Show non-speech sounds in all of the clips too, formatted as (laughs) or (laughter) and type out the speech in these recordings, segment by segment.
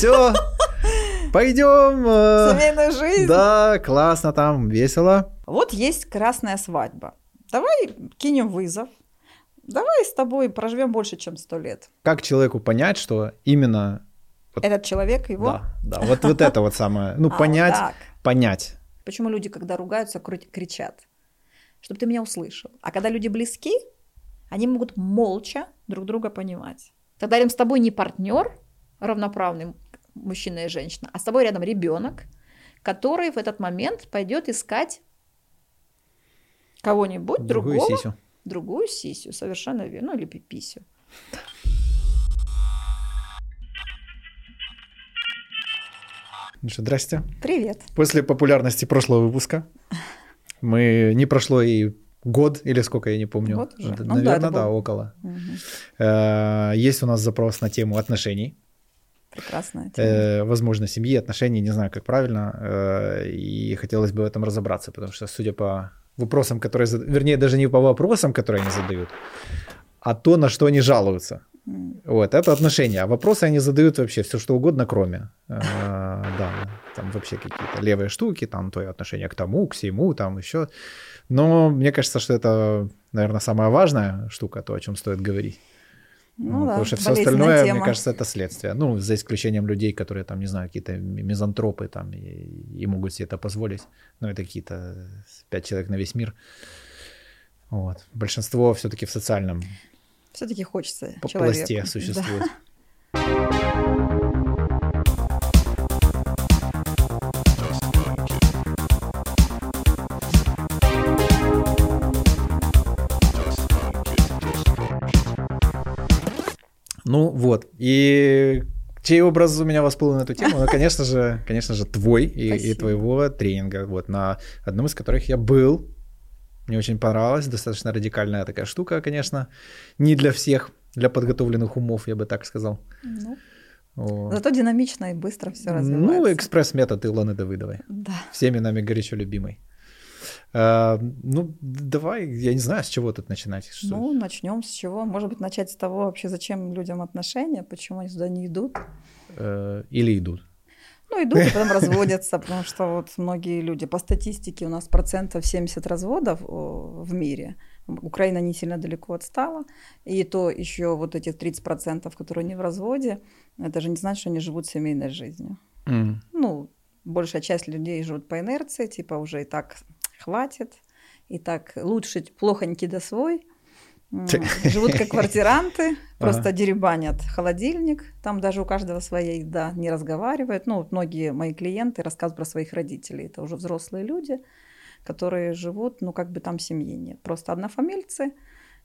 все, пойдем. э, Семейная жизнь. Да, классно там, весело. Вот есть красная свадьба. Давай кинем вызов. Давай с тобой проживем больше, чем сто лет. Как человеку понять, что именно... Вот- Этот человек его. Да, да, вот, вот это вот самое. Ну, А, понять, понять. Почему люди, когда ругаются, кричат? Чтобы ты меня услышал. А когда люди близки, они могут молча друг друга понимать. Тогда рядом с тобой не партнер, равноправный мужчина и женщина, а с тобой рядом ребенок, который в этот момент пойдет искать кого-нибудь Другую другого, сисю. другую сисю, совершенно верно, ну или пиписю. Здрасте. Привет. После популярности прошлого выпуска мы не прошло и год или сколько, я не помню. Год уже. Д- Ну да, Наверное, да, был- около. Э, Есть у нас запрос на тему отношений. Прекрасная тема. Э, возможно, семьи, отношений, не знаю, как правильно. э, И хотелось бы в этом разобраться, потому что, судя по вопросам, которые... зад- Вернее, даже не по вопросам, которые они задают, а то, на что они жалуются. Вот, это отношения. А вопросы они задают вообще все, что угодно, кроме. э, да, там вообще какие-то левые штуки, там твое отношение к тому, к всему, там еще. Но мне кажется, что это, наверное, самая важная штука, то, о чем стоит говорить. Ну Вот, да, потому что все остальное, тема. мне кажется, это следствие. Ну, за исключением людей, которые там, не знаю, какие-то мизантропы там и, и могут себе это позволить. Но это какие-то пять человек на весь мир. Вот. Большинство все-таки в социальном Все-таки хочется по- человеку. пласте Да. Ну вот, и чей образ у меня воспыл на эту тему? Ну, конечно же, конечно же, твой и, и твоего тренинга, вот, на одном из которых я был. Мне очень понравилось, достаточно радикальная такая штука, конечно, не для всех, для подготовленных умов, я бы так сказал. Ну, Вот. зато динамично и быстро все Ну, развивается. экспресс-метод Илоны Давыдовой, Да. всеми нами горячо любимый. А, ну, давай, я не знаю, с чего тут начинать. Что- Ну, начнем с чего? Может быть, начать с того, вообще, зачем людям отношения, почему они сюда не идут. э, или идут. Ну, идут, и потом разводятся, потому что вот многие люди, по статистике у нас процентов 70 разводов о, в мире. Украина не сильно далеко отстала. И то еще вот эти 30 процентов, которые не в разводе, это же не значит, что они живут семейной жизнью. М. ну, большая часть людей живут по инерции, типа уже и так хватит, и так лучше плохонький да свой. Живут как квартиранты, (laughs) просто деребанят холодильник, там даже у каждого своя еда, не разговаривают. Ну, вот многие мои клиенты рассказывают про своих родителей, это уже взрослые люди, которые живут, ну, как бы там семьи нет. Просто однофамильцы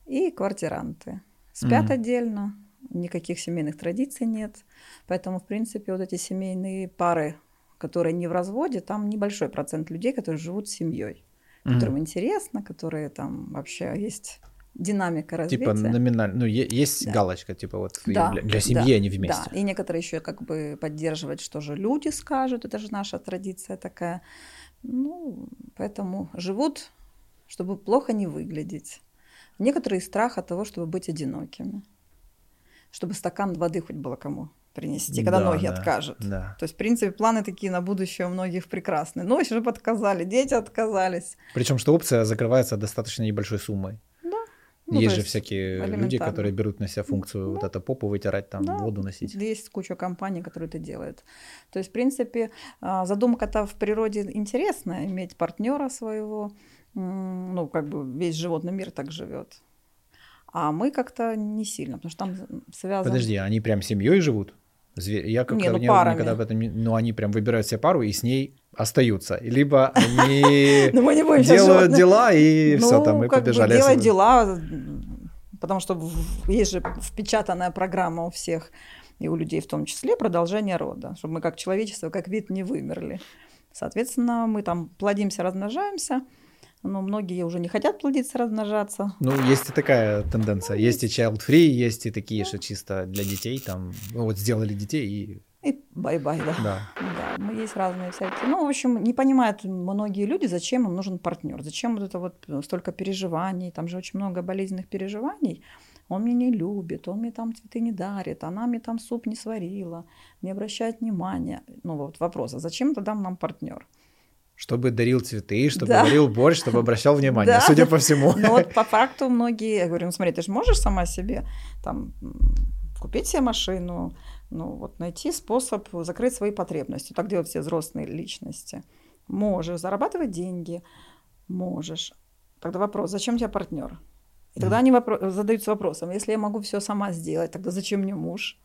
и квартиранты. Спят отдельно, никаких семейных традиций нет. Поэтому, в принципе, вот эти семейные пары, которые не в разводе, там небольшой процент людей, которые живут с семьей, Которым интересно, которые там вообще есть динамика развития. Типа номинально, ну, есть Да. галочка, типа вот Да, для, для семьи да, они вместе. Да, и некоторые еще как бы поддерживают, что же люди скажут, это же наша традиция такая. Ну, поэтому живут, чтобы плохо не выглядеть. Некоторые из страха того, чтобы быть одинокими. Чтобы стакан воды хоть было кому принести, когда Да, ноги да, откажут. Да. То есть, в принципе, планы такие на будущее у многих прекрасные. Ноги уже отказали, дети отказались. Причем, что опция закрывается достаточно небольшой суммой. Ну, есть же есть всякие люди, которые берут на себя функцию вот это попу вытирать, там Да, воду носить. Есть куча компаний, которые это делают. То есть, в принципе, а, задумка-то в природе интересная, иметь партнера своего. Ну, как бы весь животный мир так живет. А мы как-то не сильно, потому что там связано... Подожди, они прям семьей живут? Я как Не, ну, не- никогда об этом не... Ну, они прям выбирают себе пару и с ней остаются. Либо они (laughs) Ну, делают дела и (laughs) все Ну, там, и как бы побежали. делать дела, потому что есть же впечатанная программа у всех, и у людей в том числе, продолжение рода, чтобы мы как человечество, как вид не вымерли. Соответственно, мы там плодимся, размножаемся, но многие уже не хотят плодиться, размножаться. Ну, есть и такая тенденция. Есть и child-free, есть и такие, что чисто для детей, там, ну, вот сделали детей и, И bye-bye, да. да. Да, мы есть разные всякие. Ну, в общем, не понимают многие люди, зачем им нужен партнер, зачем вот это вот столько переживаний, там же очень много болезненных переживаний он меня не любит, он мне там цветы не дарит, она мне там суп не сварила, не обращает внимания. Ну вот вопрос, а зачем тогда нам партнер? Чтобы дарил цветы, чтобы да. дарил борщ, чтобы обращал (laughs) внимание, да. судя по всему. Ну вот по факту многие, я говорю, ну смотри, ты же можешь сама себе там купить себе машину, ну вот найти способ закрыть свои потребности. Так делают все взрослые личности. Можешь зарабатывать деньги, можешь. Тогда вопрос, зачем тебе партнер? И тогда они вопро- задаются вопросом, если я могу все сама сделать, тогда зачем мне муж?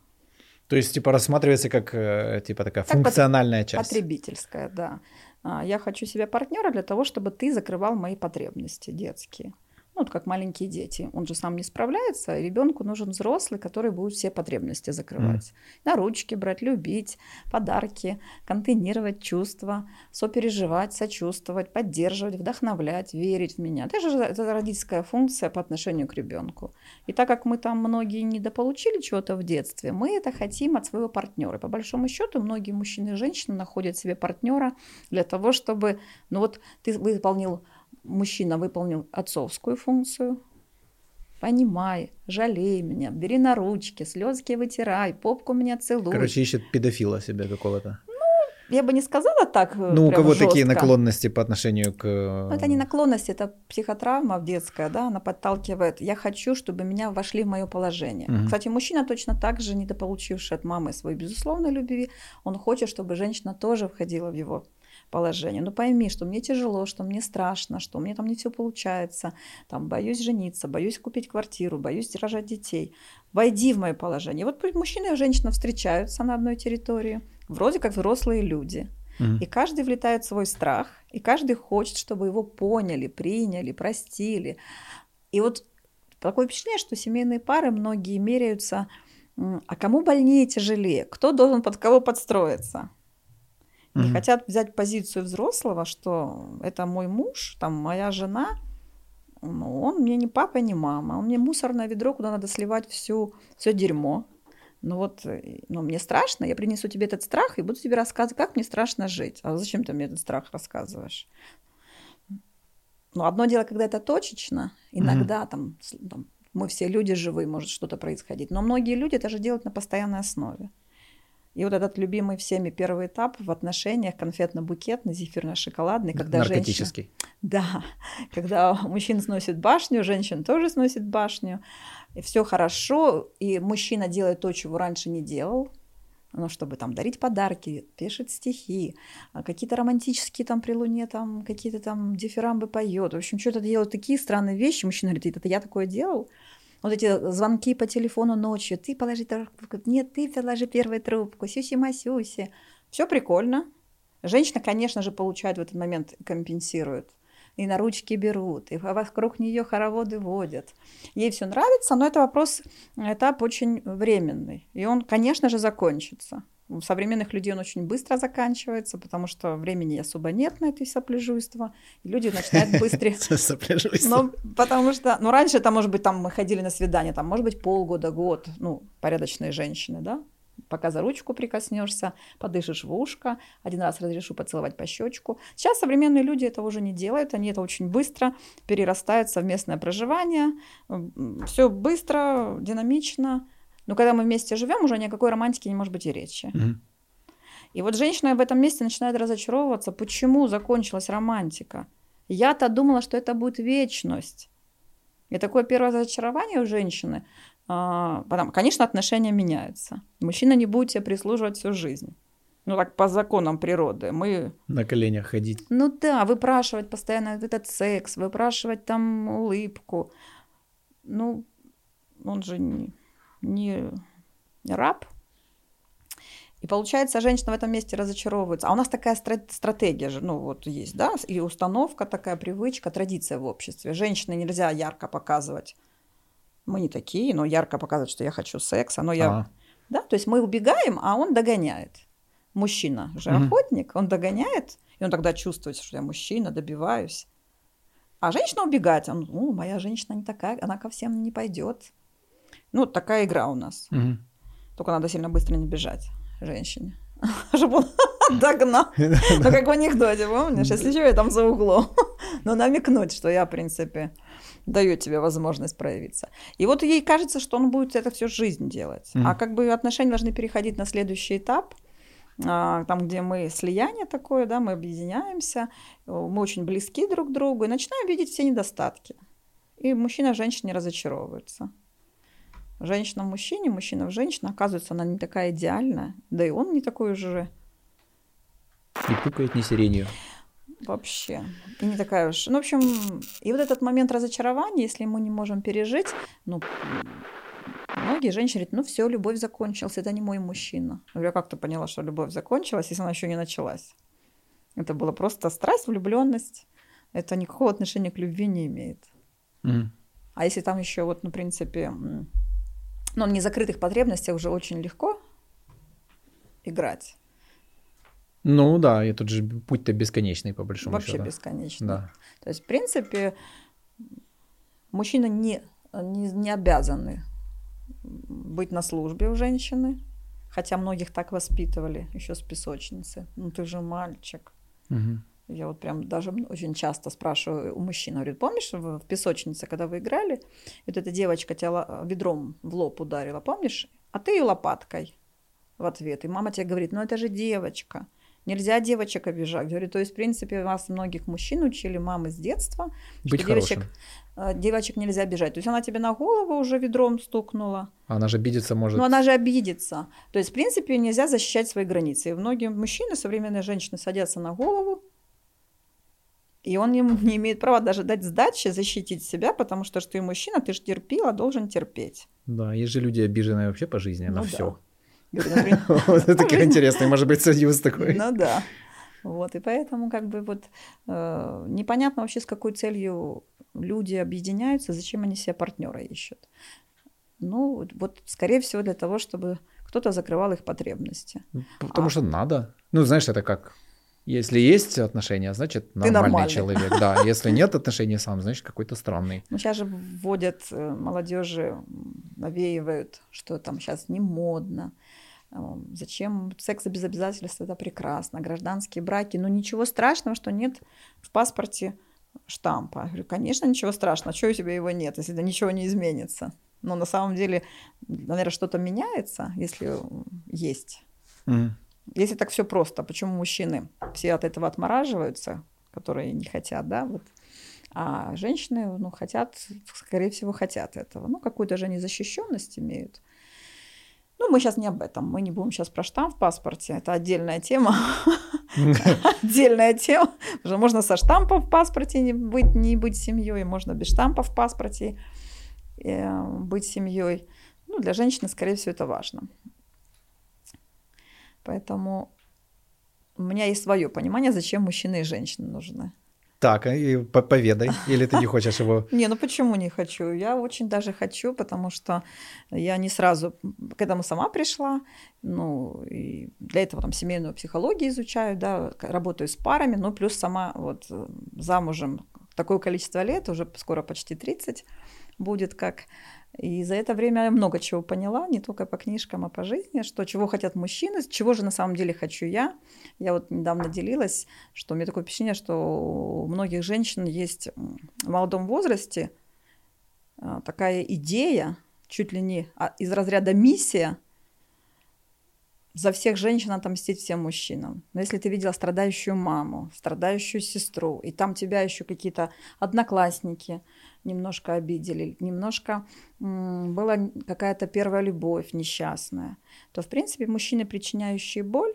То есть, типа, рассматривается как, э, типа, такая как функциональная часть. Потребительская, да. А, я хочу себе партнера для того, чтобы ты закрывал мои потребности детские ну, вот как маленькие дети. Он же сам не справляется, и ребенку нужен взрослый, который будет все потребности закрывать. Mm. На ручки брать, любить, подарки, контейнировать чувства, сопереживать, сочувствовать, поддерживать, вдохновлять, верить в меня. Это же это родительская функция по отношению к ребенку. И так как мы там многие недополучили чего-то в детстве, мы это хотим от своего партнера. По большому счету многие мужчины и женщины находят себе партнера для того, чтобы, ну вот ты выполнил мужчина выполнил отцовскую функцию, понимай, жалей меня, бери на ручки, слезки вытирай, попку меня целуй. Короче, ищет педофила себе какого-то. Ну, я бы не сказала так. Э, ну, у кого жестко. такие наклонности по отношению к... Ну, это не наклонность, это психотравма детская, да, она подталкивает. Я хочу, чтобы меня вошли в мое положение. Угу. Кстати, мужчина точно так же, недополучивший от мамы своей безусловной любви, он хочет, чтобы женщина тоже входила в его положение. Ну пойми, что мне тяжело, что мне страшно, что мне там не все получается, там боюсь жениться, боюсь купить квартиру, боюсь рожать детей. Войди в мое положение. Вот мужчина и женщина встречаются на одной территории, вроде как взрослые люди. И каждый влетает в свой страх, и каждый хочет, чтобы его поняли, приняли, простили. И вот такое впечатление, что семейные пары многие меряются, а кому больнее, тяжелее, кто должен под кого подстроиться. Не mm хотят взять позицию взрослого, что это мой муж, там моя жена, ну, он мне не папа, не мама, он мне мусорное ведро, куда надо сливать всю, все дерьмо. Ну вот, э, ну, мне страшно, я принесу тебе этот страх и буду тебе рассказывать, как мне страшно жить. А зачем ты мне этот страх рассказываешь? Ну, одно дело, когда это точечно, иногда mm там, там мы все люди живые, может что-то происходить. Но многие люди это же делают на постоянной основе. И вот этот любимый всеми первый этап в отношениях конфетно-букетный, зефирно-шоколадный, когда Наркотический. Женщина, да, (laughs) когда мужчина сносит башню, женщина тоже сносит башню, и все хорошо, и мужчина делает то, чего раньше не делал, ну, чтобы там дарить подарки, пишет стихи, а какие-то романтические там при луне, там какие-то там дифирамбы поет. В общем, что-то делают такие странные вещи. Мужчина говорит, это я такое делал? Вот эти звонки по телефону ночью, ты положи трубку, нет, ты положи первую трубку, сюси-масюси. Все прикольно. Женщина, конечно же, получает в этот момент, компенсирует. И на ручки берут, и вокруг нее хороводы водят. Ей все нравится, но это вопрос, этап очень временный. И он, конечно же, закончится. У современных людей он очень быстро заканчивается, потому что времени особо нет на это сопляжуйство. И люди начинают (laughs) быстрее... Ну, потому что... Ну, раньше это, может быть, там мы ходили на свидание, там, может быть, полгода, год, ну, порядочные женщины, да? Пока за ручку прикоснешься, подышишь в ушко, один раз разрешу поцеловать по щечку. Сейчас современные люди этого уже не делают, они это очень быстро перерастают в совместное проживание. Все быстро, динамично, но когда мы вместе живем, уже ни о какой романтике не может быть и речи. Угу. И вот женщина в этом месте начинает разочаровываться, почему закончилась романтика. Я-то думала, что это будет вечность. И такое первое разочарование у женщины, а, потому, конечно, отношения меняются. Мужчина не будет тебе прислуживать всю жизнь. Ну так по законам природы. Мы... На коленях ходить. Ну да, выпрашивать постоянно этот секс, выпрашивать там улыбку. Ну, он же не не раб. И получается, женщина в этом месте разочаровывается. А у нас такая стратегия же, ну вот есть, да, и установка, такая привычка, традиция в обществе. Женщины нельзя ярко показывать. Мы не такие, но ярко показывать, что я хочу секса, но я... А. Да, то есть мы убегаем, а он догоняет. Мужчина же угу. охотник, он догоняет, и он тогда чувствует, что я мужчина, добиваюсь. А женщина убегает, он, ну, моя женщина не такая, она ко всем не пойдет. Ну, такая игра у нас. Угу. Только надо сильно быстро не бежать женщине. (laughs) Чтобы он (laughs) догнал. (laughs) Ну, как в анекдоте, помнишь? Если что, я там за углом. Но намекнуть, что я, в принципе, дает тебе возможность проявиться. И вот ей кажется, что он будет это всю жизнь делать. А как бы отношения должны переходить на следующий этап, а, там, где мы слияние такое, да, мы объединяемся, мы очень близки друг к другу и начинаем видеть все недостатки. И мужчина женщине разочаровывается. Женщина в мужчине, мужчина в женщине, оказывается, она не такая идеальная, да и он не такой уже. И пукает не сиренью. Вообще. И не такая уж. Ну, в общем, и вот этот момент разочарования, если мы не можем пережить, ну, многие женщины говорят, ну все, любовь закончилась, это не мой мужчина. Я говорю, а как ты поняла, что любовь закончилась, если она еще не началась? Это была просто страсть, влюбленность. Это никакого отношения к любви не имеет. Mm. А если там еще вот, ну, в принципе, ну, незакрытых потребностей уже очень легко играть. Ну да, и тут же путь-то бесконечный, по большому Вообще счету. Вообще бесконечный. Да. То есть, в принципе, мужчина не, не, не обязаны быть на службе у женщины, хотя многих так воспитывали еще с песочницы. Ну ты же мальчик. Угу. Я вот прям даже очень часто спрашиваю у мужчин, говорю, помнишь в, песочнице, когда вы играли, вот эта девочка тебя ведром в лоб ударила, помнишь? А ты ее лопаткой в ответ. И мама тебе говорит, ну это же девочка. Нельзя девочек обижать. Говорю, то есть, в принципе, вас многих мужчин учили мамы с детства, Быть что девочек, э, девочек нельзя обижать. То есть она тебе на голову уже ведром стукнула. Она же обидится может. Ну, она же обидится. То есть, в принципе, нельзя защищать свои границы. И многие мужчины, современные женщины садятся на голову, и он не, (laughs) не имеет права даже дать сдачи, защитить себя, потому что, что ты мужчина, ты же терпил, а должен терпеть. Да, есть же люди обиженные вообще по жизни ну, на да. все. (laughs) Это (laughs) такой интересный, может быть, союз такой. Ну да. Вот, и поэтому как бы вот э, непонятно вообще, с какой целью люди объединяются, зачем они себе партнера ищут. Ну, вот, скорее всего, для того, чтобы кто-то закрывал их потребности. Потому а... что надо. Ну, знаешь, это как если есть отношения, значит нормальный, нормальный человек. Да, если нет отношений сам, значит какой-то странный. Ну сейчас же вводят э, молодежи, навеивают, что там сейчас не модно. Зачем секс без обязательств? Это прекрасно. Гражданские браки. Но ничего страшного, что нет в паспорте штампа. Я говорю, конечно, ничего страшного. Чего у тебя его нет, если ничего не изменится? Но на самом деле, наверное, что-то меняется, если есть. Mm. Если так все просто, почему мужчины все от этого отмораживаются, которые не хотят, да, вот, а женщины, ну, хотят, скорее всего, хотят этого. Ну, какую-то же незащищенность имеют. Ну, мы сейчас не об этом. Мы не будем сейчас про штамп в паспорте. Это отдельная тема. (laughs) Отдельная тема. Что можно со штампом в паспорте не быть, не быть семьей, можно без штампа в паспорте э, быть семьей. Ну, для женщины, скорее всего, это важно. Поэтому у меня есть свое понимание, зачем мужчины и женщины нужны. Так, а и поведай, или ты не (laughs) хочешь его... Не, ну почему не хочу? Я очень даже хочу, потому что я не сразу к этому сама пришла, ну, и для этого там семейную психологию изучаю, да, работаю с парами, ну, плюс сама вот э, замужем такое количество лет, уже скоро почти 30 будет, как и за это время я много чего поняла, не только по книжкам, а по жизни, что чего хотят мужчины, чего же на самом деле хочу я. Я вот недавно делилась, что у меня такое впечатление, что у многих женщин есть в молодом возрасте а, такая идея, чуть ли не а, из разряда миссия, за всех женщин отомстить всем мужчинам. Но если ты видела страдающую маму, страдающую сестру, и там тебя еще какие-то одноклассники – немножко обидели, немножко была какая-то первая любовь несчастная, то, в принципе, мужчины, причиняющие боль,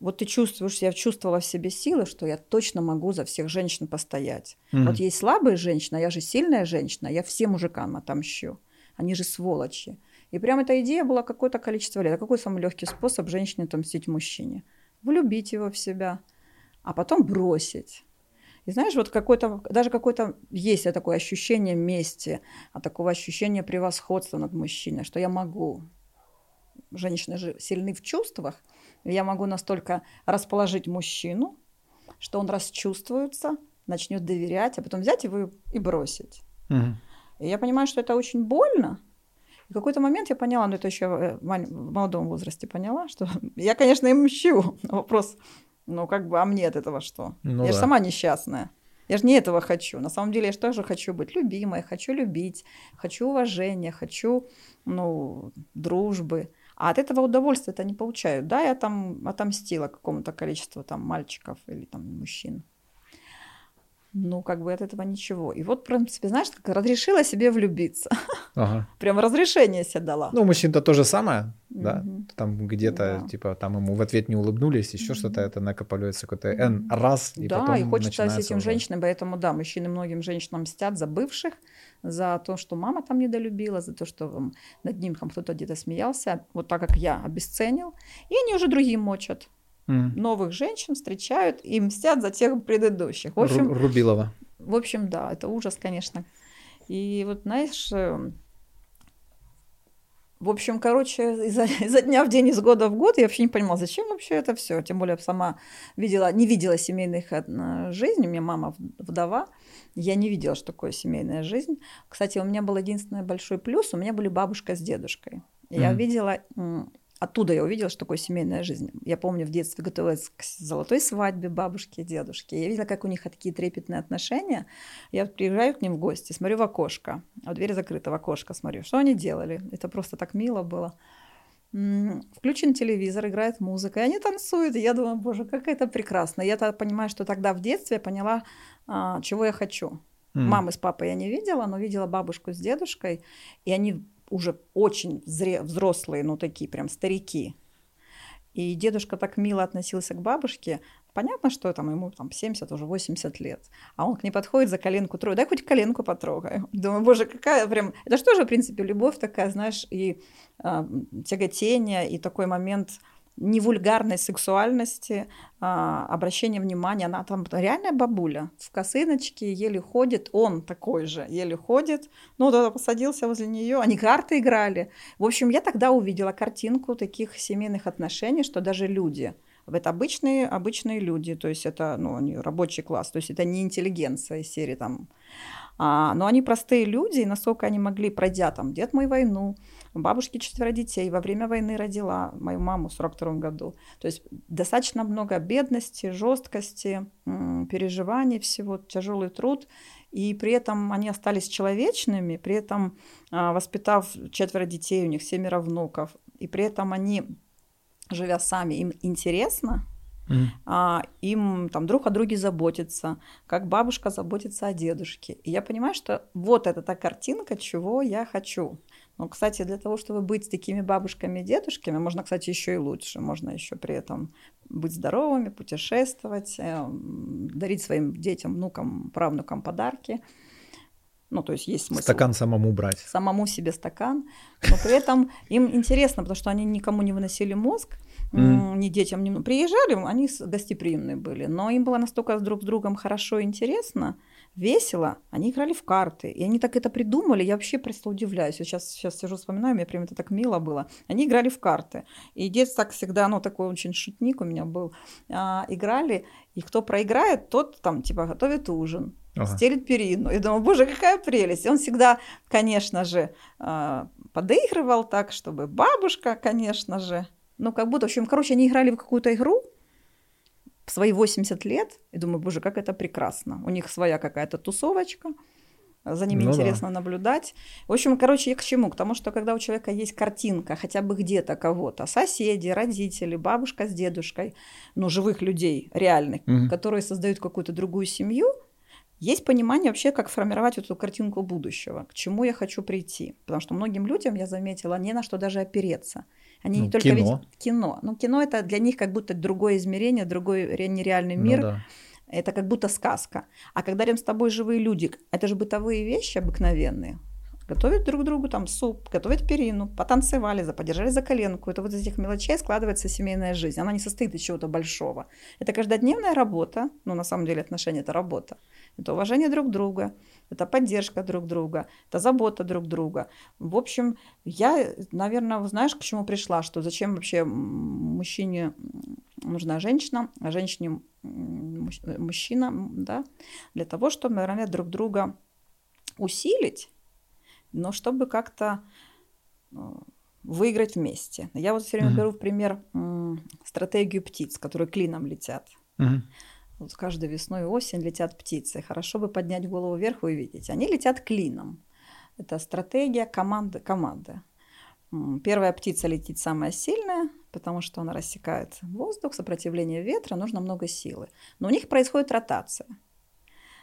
вот ты чувствуешь, я чувствовала в себе силы, что я точно могу за всех женщин постоять. Mm-hmm. Вот есть слабые женщины, а я же сильная женщина, я всем мужикам отомщу. Они же сволочи. И прям эта идея была какое-то количество лет. А какой самый легкий способ женщине отомстить мужчине? Влюбить его в себя, а потом бросить. И знаешь, вот какое-то, даже какое-то есть такое ощущение мести, а такого ощущения превосходства над мужчиной, что я могу. Женщины же сильны в чувствах, я могу настолько расположить мужчину, что он расчувствуется, начнет доверять, а потом взять его и бросить. Угу. И я понимаю, что это очень больно. И в какой-то момент я поняла, ну это еще э, в молодом возрасте поняла, что (laughs) я, конечно, им мщу. Вопрос, ну, как бы, а мне от этого что? Ну, я да. же сама несчастная. Я же не этого хочу. На самом деле я же тоже хочу быть любимой, хочу любить, хочу уважения, хочу, ну, дружбы. А от этого удовольствия это не получаю. Да, я там отомстила какому-то количеству там мальчиков или там мужчин ну, как бы от этого ничего. И вот, в принципе, знаешь, как разрешила себе влюбиться. (laughs) Ага. Прям разрешение себе дала. Ну, мужчин-то то же самое, угу. да. Там где-то, да. типа, там ему в ответ не улыбнулись, еще угу. что-то, это накопливается какой-то N раз, и да, потом и хочется с этим уже... женщинам, поэтому, да, мужчины многим женщинам мстят за бывших, за то, что мама там недолюбила, за то, что над ним там кто-то где-то смеялся, вот так как я обесценил, и они уже другим мочат mm. новых женщин встречают и мстят за тех предыдущих. В общем, Рубилова. В общем, да, это ужас, конечно. И вот, знаешь, э, в общем, короче, изо, (laughs) изо дня в день, из года в год я вообще не понимала, зачем вообще это все. Тем более, я сама видела, не видела семейных жизней. У меня мама вдова. Я не видела, что такое семейная жизнь. Кстати, у меня был единственный большой плюс. У меня были бабушка с дедушкой. Я mm-hmm. видела Оттуда я увидела, что такое семейная жизнь. Я помню, в детстве готовилась к золотой свадьбе бабушки и дедушки. Я видела, как у них такие трепетные отношения. Я приезжаю к ним в гости, смотрю в окошко, а дверь закрыта, в окошко смотрю. Что они делали? Это просто так мило было. Включен телевизор, играет музыка, и они танцуют. И я думаю, боже, как это прекрасно. Я тогда понимаю, что тогда в детстве я поняла, а, чего я хочу. Mm. Мамы с папой я не видела, но видела бабушку с дедушкой, и они уже очень взрослые, ну такие прям старики. И дедушка так мило относился к бабушке. Понятно, что там ему там 70, уже 80 лет. А он к ней подходит за коленку трогает. Дай хоть коленку потрогаю. (laughs) Думаю, боже, какая прям... Это что же, в принципе, любовь такая, знаешь, и э, тяготение, и такой момент не вульгарной сексуальности, а, обращение внимания. Она там реальная бабуля в косыночке, еле ходит. Он такой же, еле ходит. Ну, тогда посадился возле нее. Они карты играли. В общем, я тогда увидела картинку таких семейных отношений, что даже люди, это обычные, обычные люди, то есть это ну, они рабочий класс, то есть это не интеллигенция из серии там. А, но они простые люди, и насколько они могли, пройдя там «Дед мой войну», у бабушки четверо детей, во время войны родила мою маму в 42 году. То есть достаточно много бедности, жесткости, переживаний всего, тяжелый труд. И при этом они остались человечными, при этом а, воспитав четверо детей, у них семеро внуков, и при этом они, живя сами, им интересно. А, им там друг о друге заботиться, как бабушка заботится о дедушке. И я понимаю, что вот это та картинка, чего я хочу. Но, кстати, для того, чтобы быть такими бабушками и дедушками, можно, кстати, еще и лучше. Можно еще при этом быть здоровыми, путешествовать, э, дарить своим детям, внукам, правнукам подарки. Ну, то есть есть смысл. Стакан самому брать. Самому себе стакан. Но при этом им интересно, потому что они никому не выносили мозг, mm. ни детям, ни... Приезжали, они гостеприимные были, но им было настолько друг с другом хорошо и интересно, весело, они играли в карты. И они так это придумали, я вообще просто удивляюсь. Я сейчас, сейчас сижу, вспоминаю, мне прям это так мило было. Они играли в карты. И дед так всегда, ну, такой очень шутник у меня был. А, играли, и кто проиграет, тот там, типа, готовит ужин. Ага. стелит перину. Я думаю, боже, какая прелесть. И он всегда, конечно же, а, подыгрывал так, чтобы бабушка, конечно же, ну, как будто, в общем, короче, они играли в какую-то игру, в свои 80 лет, и думаю, боже, как это прекрасно. У них своя какая-то тусовочка, за ними ну, интересно да. наблюдать. В общем, короче, я к чему? К тому, что когда у человека есть картинка, хотя бы где-то кого-то, соседи, родители, бабушка с дедушкой, ну, живых людей реальных, угу. которые создают какую-то другую семью, есть понимание вообще, как формировать эту картинку будущего, к чему я хочу прийти. Потому что многим людям, я заметила, не на что даже опереться. Они ну, не только кино. видят кино. Ну, кино это для них как будто другое измерение, другой нереальный ну мир. Ну, да. Это как будто сказка. А когда рядом с тобой живые люди, это же бытовые вещи обыкновенные. Готовят друг другу там суп, готовят перину, потанцевали, подержали за коленку. Это вот из этих мелочей складывается семейная жизнь. Она не состоит из чего-то большого. Это каждодневная работа. Ну, на самом деле отношения – это работа. Это уважение друг друга, это поддержка друг друга, это забота друг друга. В общем, я, наверное, знаешь, к чему пришла, что зачем вообще мужчине нужна женщина, а женщине мужчина, да, для того, чтобы, наверное, друг друга усилить, но чтобы как-то э, выиграть вместе. Я вот все время mm-hmm. беру в пример стратегию птиц, которые клином летят. Mm-hmm. Вот каждой весной и осень летят птицы. Хорошо бы поднять голову вверх и увидеть. Они летят клином. Это стратегия команды. команды. Первая птица летит самая сильная, потому что она рассекает воздух, сопротивление ветра, нужно много силы. Но у них происходит ротация.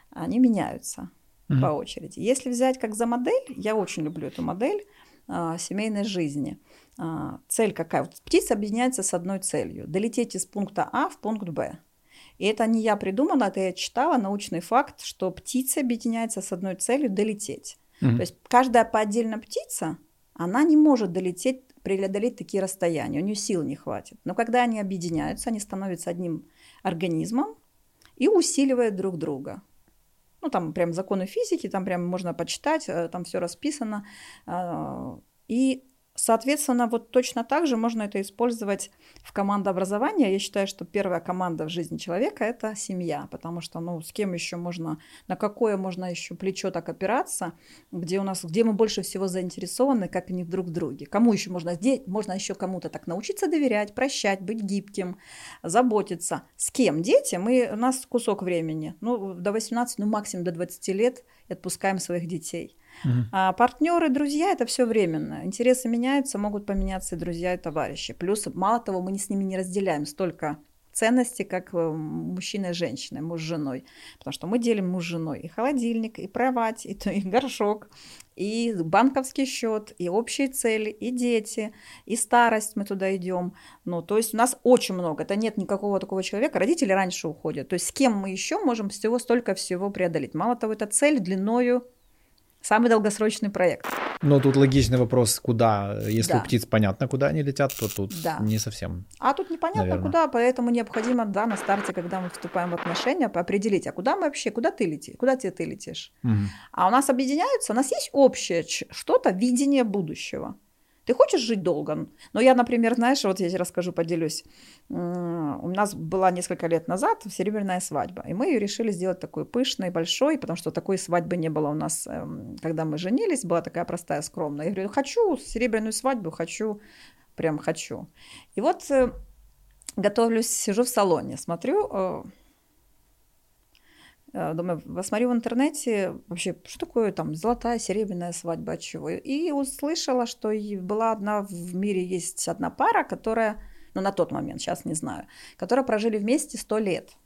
Они меняются mm-hmm. по очереди. Если взять как за модель, я очень люблю эту модель а, семейной жизни. А, цель какая? Вот птица объединяется с одной целью – долететь из пункта А в пункт Б. И это не я придумала, это я читала научный факт, что птица объединяется с одной целью – долететь. Mm-hmm. То есть каждая по отдельно птица, она не может долететь, преодолеть такие расстояния, у нее сил не хватит. Но когда они объединяются, они становятся одним организмом и усиливают друг друга. Ну, там прям законы физики, там прям можно почитать, э, там все расписано. А, и Соответственно, вот точно так же можно это использовать в командообразовании. Я считаю, что первая команда в жизни человека – это семья, потому что, ну, с кем еще можно, на какое можно еще плечо так опираться, где у нас, где мы больше всего заинтересованы, как они друг в друге. Кому еще можно, где можно еще кому-то так научиться доверять, прощать, быть гибким, заботиться. С кем? Дети, мы, у нас кусок времени, ну, до 18, ну, максимум до 20 лет отпускаем своих детей – А партнеры, друзья это все временно. Интересы меняются, могут поменяться и друзья, и товарищи. Плюс, мало того, мы с ними не разделяем столько ценностей, как э, мужчина и женщина, муж с женой. Потому что мы делим муж с женой и холодильник, и кровать, и, и горшок, и банковский счет, и общие цели, и дети, и старость мы туда идем. Ну, то есть у нас очень много. Это нет никакого такого человека. Родители раньше уходят. То есть с кем мы еще можем всего столько всего преодолеть? Мало того, это цель длиною Самый долгосрочный проект. Но тут логичный вопрос, куда. Если да. у птиц понятно, куда они летят, то тут да. не совсем. А тут непонятно наверное. куда, поэтому необходимо, да, на старте, когда мы вступаем в отношения, определить, а куда мы вообще, куда ты летишь, куда тебе ты летишь. Угу. А у нас объединяются, у нас есть общее что-то, видение будущего. Ты хочешь жить долго? Но я, например, знаешь, вот я тебе расскажу, поделюсь. У нас была несколько лет назад серебряная свадьба, и мы ее решили сделать такой пышной, большой, потому что такой свадьбы не было у нас, эм, когда мы женились, была такая простая, скромная. Я говорю, хочу серебряную свадьбу, хочу, прям хочу. И вот э, готовлюсь, сижу в салоне, смотрю, э, думаю, посмотрю в интернете вообще, что такое там золотая, серебряная свадьба, от чего. И услышала, что была одна в мире, есть одна пара, которая, ну на тот момент, сейчас не знаю, которая прожили вместе сто лет.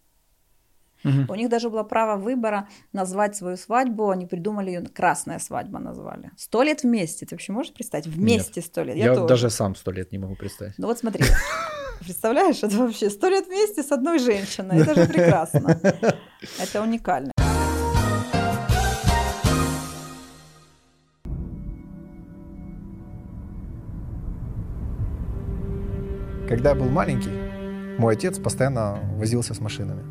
Угу. У них даже было право выбора назвать свою свадьбу, они придумали ее «Красная свадьба» назвали. Сто лет вместе, ты вообще можешь представить? Вместе сто лет. Я, Я даже сам сто лет не могу представить. Ну вот смотри, (laughs) представляешь, это вообще сто лет вместе с одной женщиной, это же прекрасно. Это уникально. Когда был маленький, мой отец постоянно возился с машинами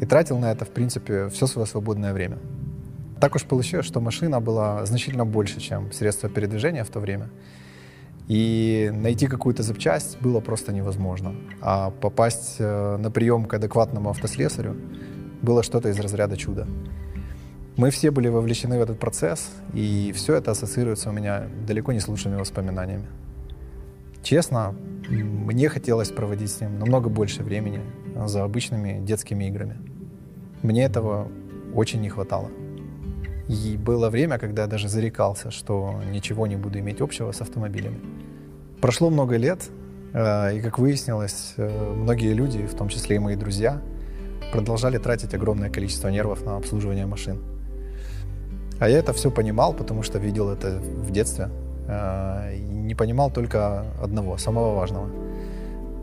и тратил на это, в принципе, все свое свободное время. Так уж получилось, что машина была значительно больше, чем средство передвижения в то время. И найти какую-то запчасть было просто невозможно. А попасть э, на прием к адекватному автослесарю было что-то из разряда чуда. Мы все были вовлечены в этот процесс, и все это ассоциируется у меня далеко не с лучшими воспоминаниями. Честно, мне хотелось проводить с ним намного больше времени за обычными детскими играми. Мне этого очень не хватало. И было время, когда я даже зарекался, что ничего не буду иметь общего с автомобилями. Прошло много лет, э, и, как выяснилось, э, многие люди, в том числе и мои друзья, продолжали тратить огромное количество нервов на обслуживание машин. А я это все понимал, потому что видел это в детстве. Э, и не понимал только одного, самого важного.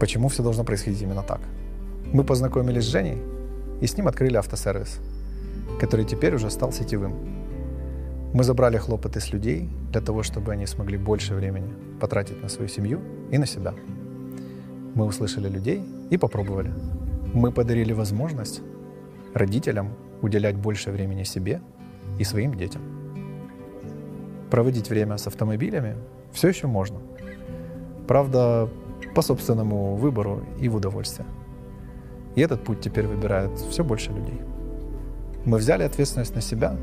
Почему все должно происходить именно так? Мы познакомились с Женей, и с ним открыли автосервис, который теперь уже стал сетевым. Мы забрали хлопоты с людей для того, чтобы они смогли больше времени потратить на свою семью и на себя. Мы услышали людей и попробовали. Мы подарили возможность родителям уделять больше времени себе и своим детям. Проводить время с автомобилями все еще можно. Правда, по собственному выбору и в удовольствие. И этот путь теперь выбирает все больше людей. Мы взяли ответственность на себя,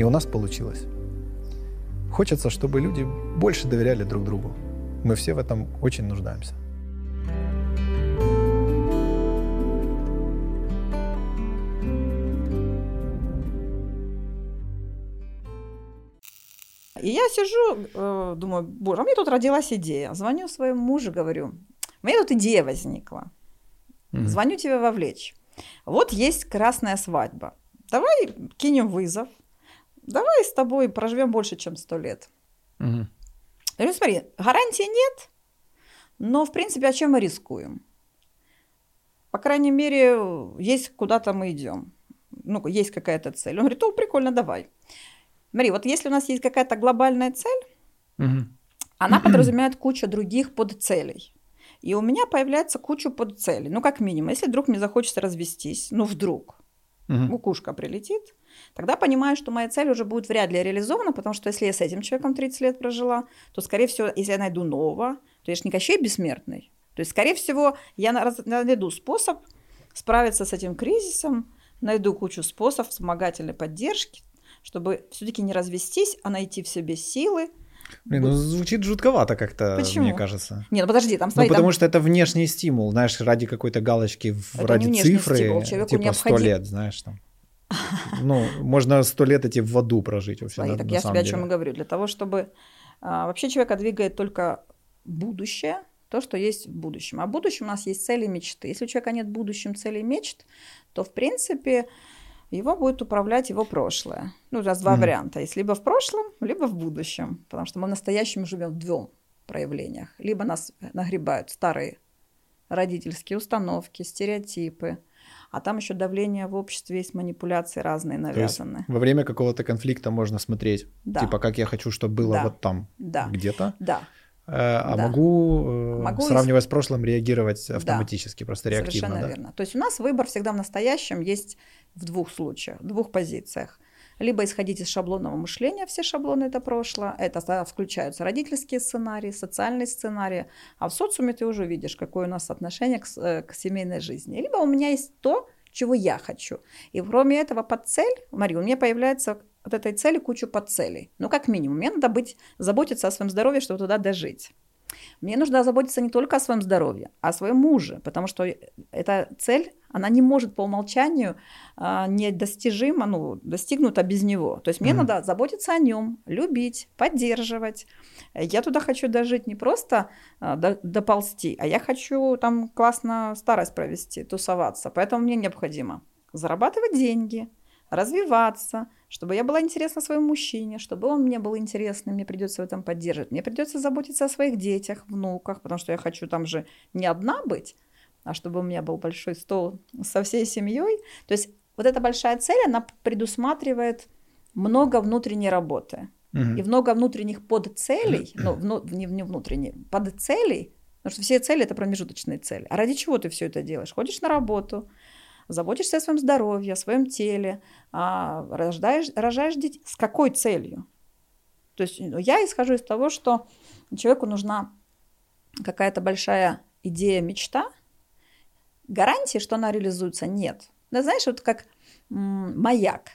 и у нас получилось. Хочется, чтобы люди больше доверяли друг другу. Мы все в этом очень нуждаемся. И я сижу, э, думаю, боже, а мне тут родилась идея. Звоню своему мужу, говорю, у меня тут идея возникла. Звоню тебе вовлечь. Вот есть красная свадьба. Давай кинем вызов. Давай с тобой проживем больше, чем сто лет. Mm-hmm. Я говорю, смотри, гарантии нет, но, в принципе, о чем мы рискуем? По крайней мере, есть куда-то мы идем. Ну, есть какая-то цель. Он говорит, о, прикольно, давай. Смотри, вот если у нас есть какая-то глобальная цель, угу. она подразумевает кучу других подцелей. И у меня появляется куча подцелей. Ну, как минимум, если вдруг мне захочется развестись, ну, вдруг, угу. кукушка прилетит, тогда понимаю, что моя цель уже будет вряд ли реализована, потому что если я с этим человеком 30 лет прожила, то, скорее всего, если я найду нового, то я же не Кощей бессмертный. То есть, скорее всего, я найду способ справиться с этим кризисом, найду кучу способов вспомогательной поддержки, чтобы все-таки не развестись, а найти в себе силы. Блин, ну звучит жутковато как-то, Почему? мне кажется. Нет, ну подожди, там смотри. Ну, потому там... что это внешний стимул, знаешь, ради какой-то галочки, это ради цифры, стимул. Человеку типа необходим... 100 лет, знаешь, там. (laughs) Ну, можно сто лет эти в аду прожить вообще. Смотри, на, так на я самом тебе деле. о чем и говорю. Для того, чтобы... А, вообще человека двигает только будущее, то, что есть в будущем. А в будущем у нас есть цели и мечты. Если у человека нет в будущем целей и мечт, то, в принципе, его будет управлять его прошлое. Ну, раз два mm-hmm. варианта. Есть либо в прошлом, либо в будущем. Потому что мы в настоящем живем в двух проявлениях. Либо нас нагребают старые родительские установки, стереотипы, а там еще давление в обществе есть, манипуляции разные навязаны. во время какого-то конфликта можно смотреть, да. типа, как я хочу, чтобы было да. вот там да. где-то. Да. А Да. могу, э, Могу сравнивая с прошлым, реагировать автоматически, просто реактивно. Совершенно да? верно. То есть у нас выбор всегда в настоящем есть в двух случаях, в двух позициях. Либо исходить из шаблонного мышления, все шаблоны это прошлое, это включаются родительские сценарии, социальные сценарии, а в социуме ты уже видишь, какое у нас отношение к, э, к семейной жизни. Либо у меня есть то, чего я хочу. И кроме этого под цель, Мария, у меня появляется от этой цели кучу подцелей. Ну, как минимум, мне надо быть, заботиться о своем здоровье, чтобы туда дожить. Мне нужно заботиться не только о своем здоровье, а о своем муже, потому что эта цель, она не может по умолчанию а, недостижима, ну, достигнута без него. То есть мне Мгм. надо заботиться о нем, любить, поддерживать. Я туда хочу дожить не просто а, до- доползти, а я хочу там классно старость провести, тусоваться. Поэтому мне необходимо зарабатывать деньги, развиваться, чтобы я была интересна своему мужчине, чтобы он мне был интересным, мне придется в этом поддерживать. Мне придется заботиться о своих детях, внуках, потому что я хочу там же не одна быть, а чтобы у меня был большой стол со всей семьей. То есть вот эта большая цель, она предусматривает много внутренней работы Мгм. и много внутренних подцелей, ну, вну- не, не внутренние, подцелей, потому что все цели – это промежуточные цели. А ради чего ты все это делаешь? Ходишь на работу, заботишься о своем здоровье, о своем теле, а, рождаешь, рожаешь детей. С какой целью? То есть ну, я исхожу из того, что человеку нужна какая-то большая идея, мечта, гарантии, что она реализуется, нет. Да, знаешь, вот как маяк.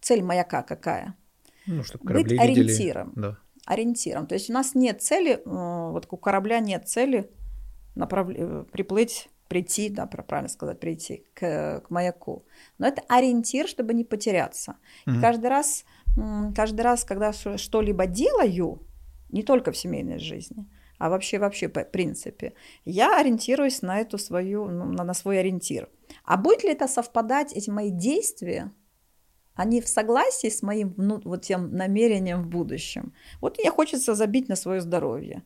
Цель маяка какая? Ну, чтобы Быть корабли видели. ориентиром. Да. Ориентиром. То есть у нас нет цели, э, вот у корабля нет цели направ- э, приплыть, прийти, да, пра- правильно сказать, прийти к, к маяку. Но это ориентир, чтобы не потеряться. И Мгм. каждый раз, каждый раз, когда что-либо делаю, не только в семейной жизни, а вообще, вообще, по принципе, я ориентируюсь на эту свою, ну, на, на свой ориентир. А будет ли это совпадать, эти мои действия, они в согласии с моим вну- вот тем намерением в будущем? Вот мне хочется забить на свое здоровье.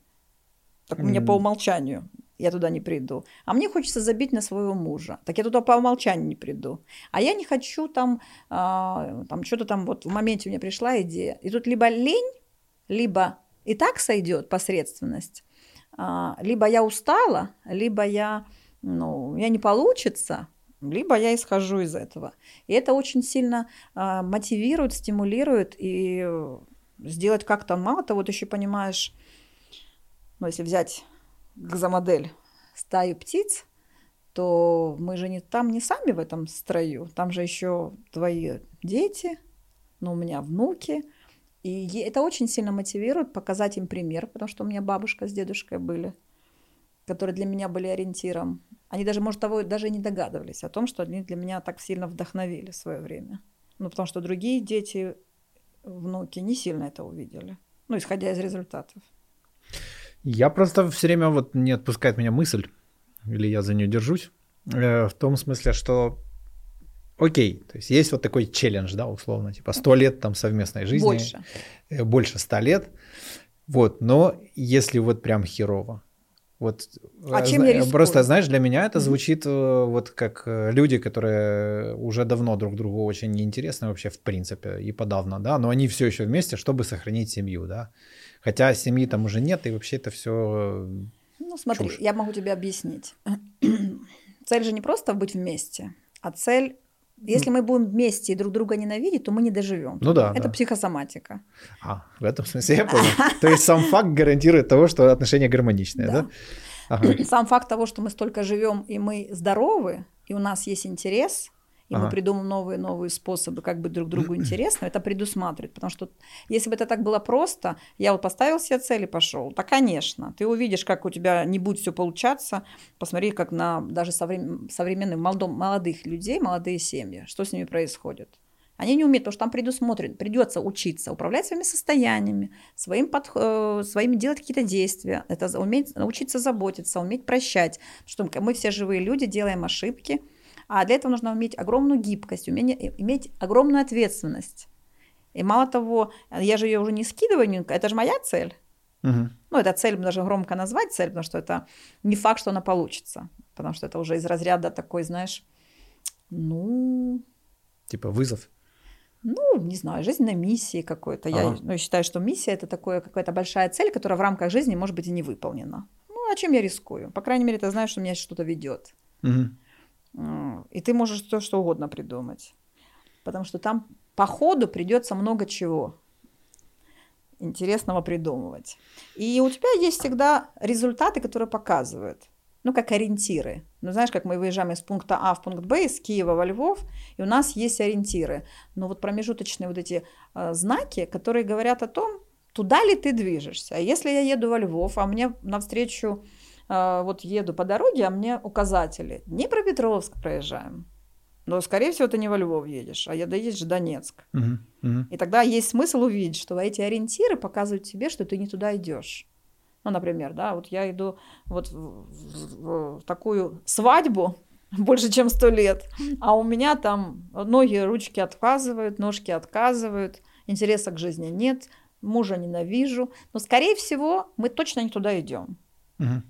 Так мне М. по умолчанию я туда не приду. А мне хочется забить на своего мужа. Так я туда по умолчанию не приду. А я не хочу там, а, там что-то там вот в моменте у меня пришла идея. И тут либо лень, либо и так сойдет посредственность, а, либо я устала, либо я, ну, у меня не получится, либо я исхожу из этого. И это очень сильно а, мотивирует, стимулирует и сделать как-то мало того, ты еще понимаешь, ну, если взять за модель стаю птиц, то мы же не там не сами в этом строю, там же еще твои дети, ну, у меня внуки, и это очень сильно мотивирует показать им пример, потому что у меня бабушка с дедушкой были, которые для меня были ориентиром. Они даже, может, того даже не догадывались о том, что они для меня так сильно вдохновили в свое время. Ну, потому что другие дети внуки не сильно это увидели. Ну, исходя из результатов. Я просто все время вот не отпускает меня мысль, или я за нее держусь, э, в том смысле, что окей, то есть есть вот такой челлендж, да, условно, типа 100 лет там совместной жизни. Больше. Э, больше 100 лет. Вот, но если вот прям херово, вот, а чем я рискую? Просто, знаешь, для меня это звучит mm-hmm. вот как э, люди, которые уже давно друг другу очень неинтересны вообще в принципе и подавно, да, но они все еще вместе, чтобы сохранить семью, да. Хотя семьи там уже нет, и вообще это все. Ну, смотри, чушь. я могу тебе объяснить. (clears throat) Цель же не просто быть вместе, а цель если мы будем вместе и друг друга ненавидеть, то мы не доживем. Ну да. Это да. психосоматика. А, в этом смысле я понял. (laughs) То есть сам факт гарантирует того, что отношения гармоничные, да? Ага. Сам факт того, что мы столько живем и мы здоровы, и у нас есть интерес, и ага. мы придумаем новые новые способы, как быть друг другу интересно, это предусматривает. Потому что если бы это так было просто, я вот поставил себе цель и пошел. Да, конечно, ты увидишь, как у тебя не будет все получаться. Посмотри, как на даже современных молодых людей, молодые семьи, что с ними происходит. Они не умеют, потому что там предусмотрено, придется учиться управлять своими состояниями, своим под, э, своими делать какие-то действия, это уметь научиться заботиться, уметь прощать, что мы все живые люди, делаем ошибки, а для этого нужно иметь огромную гибкость, умение, иметь огромную ответственность. И мало того, я же ее уже не скидываю, это же моя цель. Угу. Ну, это цель, даже громко назвать цель, потому что это не факт, что она получится. Потому что это уже из разряда такой, знаешь, ну... Типа вызов? Ну, не знаю, жизненной миссии какой-то. Ага. Я ну, считаю, что миссия это такое, какая-то большая цель, которая в рамках жизни может быть и не выполнена. Ну, а чем я рискую? По крайней мере, ты знаешь, что меня что-то ведет. Угу. И ты можешь то, что угодно придумать. Потому что там по ходу придется много чего интересного придумывать. И у тебя есть всегда результаты, которые показывают, ну, как ориентиры. Ну, знаешь, как мы выезжаем из пункта А в пункт Б, из Киева во Львов, и у нас есть ориентиры. Но вот промежуточные вот эти э, знаки, которые говорят о том, туда ли ты движешься. А если я еду во Львов, а мне навстречу вот еду по дороге, а мне указатели. Днепропетровск проезжаем. Но, скорее всего, ты не во Львов едешь, а я доедешь в Донецк. Uh-huh, uh-huh. И тогда есть смысл увидеть, что эти ориентиры показывают тебе, что ты не туда идешь. Ну, например, да, вот я иду вот в, в, в такую свадьбу (laughs) больше, чем сто лет, а у меня там ноги, ручки отказывают, ножки отказывают, интереса к жизни нет, мужа ненавижу, но, скорее всего, мы точно не туда идем. Uh-huh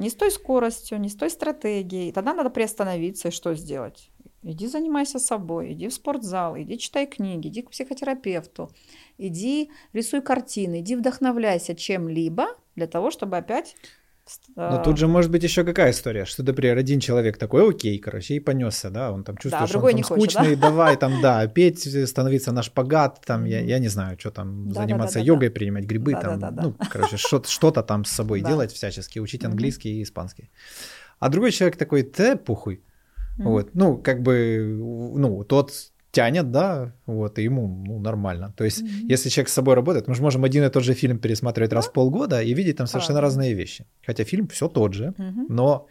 не с той скоростью, не с той стратегией. Тогда надо приостановиться и что сделать? Иди занимайся собой, иди в спортзал, иди читай книги, иди к психотерапевту, иди рисуй картины, иди вдохновляйся чем-либо для того, чтобы опять но тут же может быть еще какая история, что, например, один человек такой, окей, короче, и понесся, да, он там чувствует, да, что он там скучный, да? давай там, да, петь, становиться на шпагат, там, я, я не знаю, что там, да, заниматься да, да, йогой, да. принимать грибы, да, там, да, да, ну, да. короче, что-то там с собой да. делать всячески, учить английский и испанский. А другой человек такой, да, пухуй, вот, ну, как бы, ну, тот тянет, да, вот, и ему ну, нормально. То есть, mm-hmm. если человек с собой работает, мы же можем один и тот же фильм пересматривать раз в полгода и видеть там совершенно Правда. разные вещи. Хотя фильм все тот же, mm-hmm. но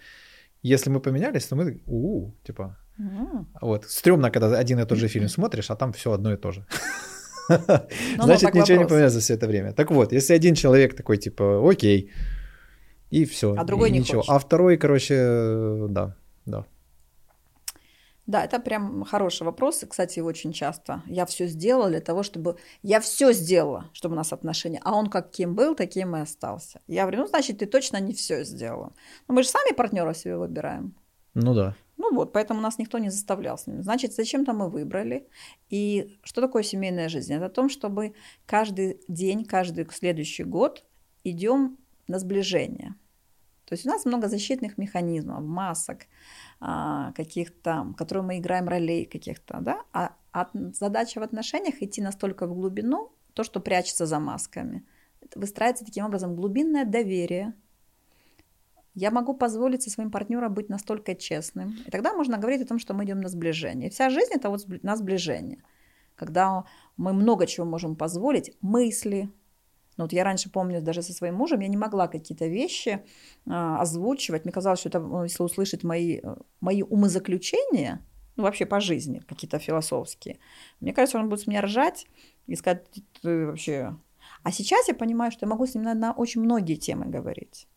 если мы поменялись, то мы, у, типа, mm-hmm. вот, стрёмно, когда один и тот же (laughs) фильм смотришь, а там все одно и то же. (laughs) Ну, Значит, ничего не поменялось за все это время. Так вот, если один человек такой, типа, окей, и все. А другой не ничего. А второй, короче, да, да. Да, это прям хороший вопрос. И, кстати, очень часто. Я все сделала для того, чтобы... Я все сделала, чтобы у нас отношения. А он каким был, таким и остался. Я говорю, ну, значит, ты точно не все сделала. Но мы же сами партнера себе выбираем. Ну да. Ну вот, поэтому нас никто не заставлял с ними. Значит, зачем-то мы выбрали. И что такое семейная жизнь? Это о том, чтобы каждый день, каждый следующий год идем на сближение. То есть у нас много защитных механизмов, масок, а, каких-то, которые мы играем ролей каких-то, да, а, а задача в отношениях идти настолько в глубину, то, что прячется за масками. Выстраивается таким образом глубинное доверие. Я могу позволить со своим партнером быть настолько честным. И тогда можно говорить о том, что мы идем на сближение. Вся жизнь это вот на сближение. Когда мы много чего можем позволить, мысли, ну, вот я раньше помню, даже со своим мужем, я не могла какие-то вещи а, озвучивать. Мне казалось, что это, ну, если услышать мои, э, мои умозаключения, ну, вообще по жизни, какие-то философские, мне кажется, он будет с меня ржать, и сказать, ты вообще... А сейчас я понимаю, что я могу с ним на, на очень многие темы говорить.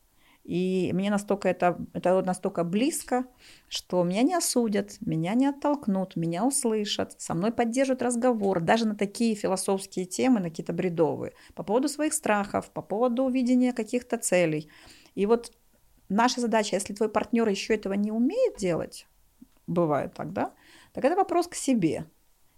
И мне настолько это, это настолько близко, что меня не осудят, меня не оттолкнут, меня услышат, со мной поддержат разговор, даже на такие философские темы, на какие-то бредовые, по поводу своих страхов, по поводу видения каких-то целей. И вот наша задача, если твой партнер еще этого не умеет делать, бывает так, да, так это вопрос к себе.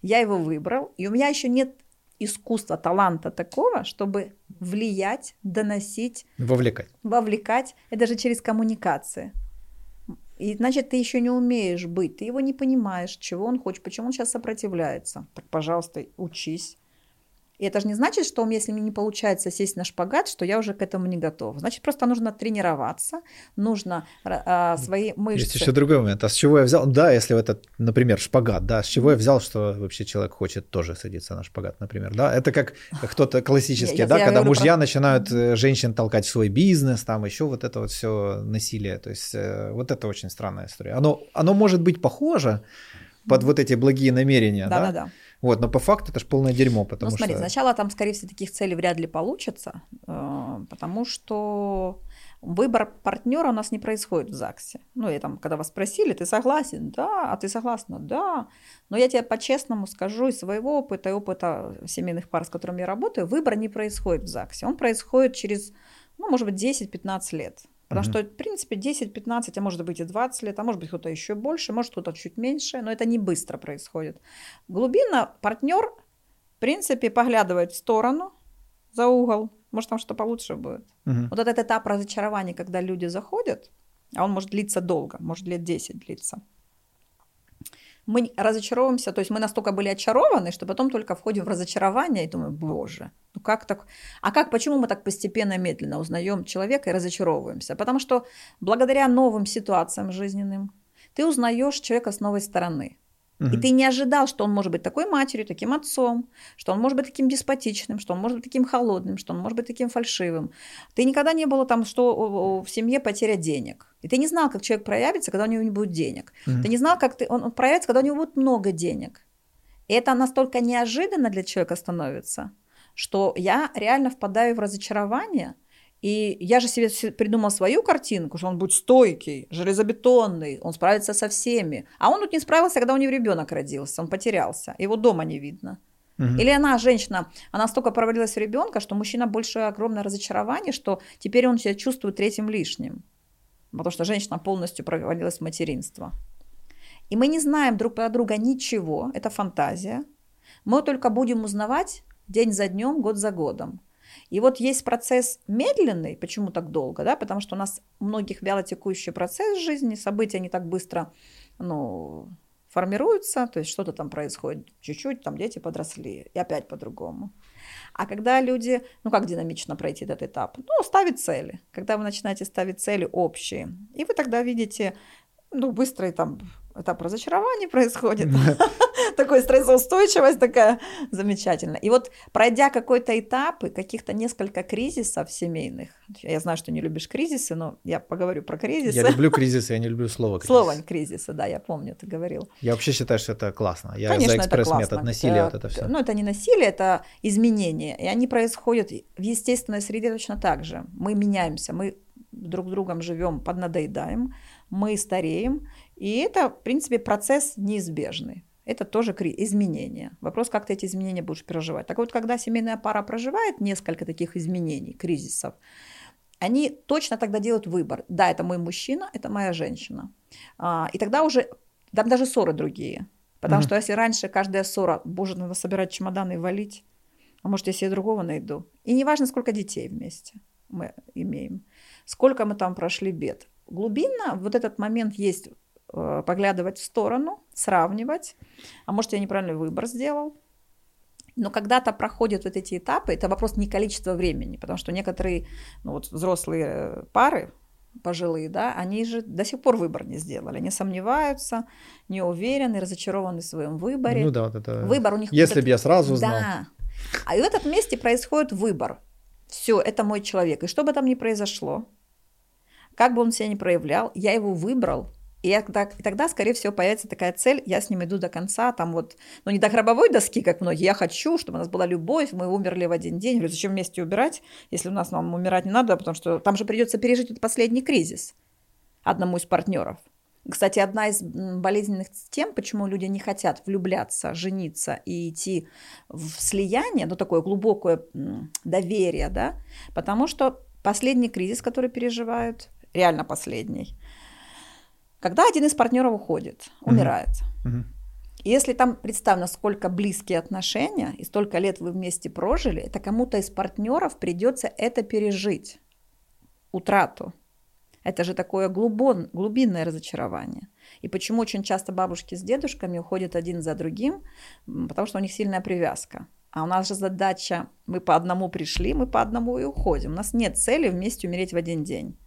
Я его выбрал, и у меня еще нет искусства, таланта такого, чтобы влиять, доносить. Вовлекать. Вовлекать. Это же через коммуникации. И значит, ты еще не умеешь быть, ты его не понимаешь, чего он хочет, почему он сейчас сопротивляется. Так, пожалуйста, учись. И это же не значит, что если мне не получается сесть на шпагат, что я уже к этому не готов. Значит, просто нужно тренироваться, нужно а, свои мышцы. Есть еще другой момент. А с чего я взял? Да, если это, например, шпагат, да, с чего я взял, что вообще человек хочет тоже садиться на шпагат, например, да? Это как кто-то (laughs) классический, да, когда мужья начинают э, женщин толкать в свой бизнес, там еще вот это вот все насилие. То есть э, вот это очень странная история. Оно, оно может быть похоже под вот эти благие намерения, да? Да, да, да. Вот, но по факту это же полное дерьмо, потому ну, смотри, что... сначала там, скорее всего, таких целей вряд ли получится, э, потому что выбор партнера у нас не происходит в ЗАГСе. Ну, и там, когда вас спросили, ты согласен? Да. А ты согласна? Да. Но я тебе по-честному скажу из своего опыта и опыта семейных пар, с которыми я работаю, выбор не происходит в ЗАГСе. Он происходит через, ну, может быть, 10-15 лет. Потому mm-hmm. что, в принципе, 10-15, а может быть и 20 лет, а может быть кто-то еще больше, может кто-то чуть меньше, но это не быстро происходит. Глубинно партнер, в принципе, поглядывает в сторону, за угол, может там что получше будет. Mm-hmm. Вот этот этап разочарования, когда люди заходят, а он может длиться долго, может лет 10 длиться мы разочаровываемся, то есть мы настолько были очарованы, что потом только входим в разочарование и думаем, боже, ну как так? А как, почему мы так постепенно, медленно узнаем человека и разочаровываемся? Потому что благодаря новым ситуациям жизненным ты узнаешь человека с новой стороны. И ты не ожидал, что он может быть такой матерью, таким отцом, что он может быть таким деспотичным, что он может быть таким холодным, что он может быть таким фальшивым. Ты никогда не было там, что в семье потеря денег. И ты не знал, как человек проявится, когда у него не будет денег. mm Ты не знал, как ты, он, он проявится, когда у него будет много денег. И это настолько неожиданно для человека становится, что я реально впадаю в разочарование – и я же себе придумал свою картинку, что он будет стойкий, железобетонный, он справится со всеми. А он тут не справился, когда у него ребенок родился, он потерялся, его дома не видно. Угу. Или она, женщина, она столько провалилась в ребенка, что мужчина больше огромное разочарование, что теперь он себя чувствует третьим лишним. Потому что женщина полностью провалилась в материнство. И мы не знаем друг про друга ничего, это фантазия. Мы только будем узнавать день за днем, год за годом. И вот есть процесс медленный, почему так долго, да, потому что у нас у многих вялотекущий процесс жизни, события не так быстро, ну, формируются, то есть что-то там происходит чуть-чуть, там дети подросли, и опять по-другому. А когда люди, ну как динамично пройти этот этап? Ну, ставить цели. Когда вы начинаете ставить цели общие, и вы тогда видите, ну, быстрый там этап разочарования происходит. (laughs) Такой стрессоустойчивость такая замечательная. И вот пройдя какой-то этап и каких-то несколько кризисов семейных, я знаю, что не любишь кризисы, но я поговорю про кризисы. Я люблю кризисы, я не люблю слово кризис. Слово кризисы, да, я помню, ты говорил. Я вообще считаю, что это классно. Я Конечно, за экспресс-метод, насилие вот это все. Ну, это не насилие, это изменения. И они происходят в естественной среде точно так же. Мы меняемся, мы друг с другом живем, поднадоедаем, мы стареем, и это, в принципе, процесс неизбежный. Это тоже изменения. Вопрос, как ты эти изменения будешь проживать. Так вот, когда семейная пара проживает несколько таких изменений, кризисов, они точно тогда делают выбор. Да, это мой мужчина, это моя женщина. А, и тогда уже, там даже ссоры другие. Потому mm-hmm. что если раньше каждая ссора, боже, надо собирать чемоданы и валить, а может, я себе другого найду. И неважно, сколько детей вместе мы имеем, сколько мы там прошли бед. Глубинно вот этот момент есть поглядывать в сторону, сравнивать. А может, я неправильный выбор сделал. Но когда-то проходят вот эти этапы, это вопрос не количества времени, потому что некоторые ну, вот взрослые пары, пожилые, да, они же до сих пор выбор не сделали. Они сомневаются, не уверены, разочарованы в своем выборе. Ну да, вот это... Выбор у них... Если бы я сразу знал. Да. А и в этом месте происходит выбор. Все, это мой человек. И что бы там ни произошло, как бы он себя ни проявлял, я его выбрал, И, я, и тогда, скорее всего, появится такая цель, я с ним иду до конца, там вот, ну не до гробовой доски, как многие, я хочу, чтобы у нас была любовь, мы умерли в один день. Я зачем вместе убирать, если у нас нам умирать не надо, потому что там же придется пережить этот последний кризис одному из партнеров. Кстати, одна из болезненных тем, почему люди не хотят влюбляться, жениться и идти в слияние, ну такое глубокое доверие, да, потому что последний кризис, который переживают, реально последний, когда один из партнеров уходит, умирает. Угу. И если там, представь, насколько близкие отношения, и столько лет вы вместе прожили, это кому-то из партнеров придется это пережить, утрату. Это же такое глубон, глубинное разочарование. И почему очень часто бабушки с дедушками уходят один за другим, потому что у них сильная привязка. А у нас же задача, мы по одному пришли, мы по одному и уходим. У нас нет цели вместе умереть в один день.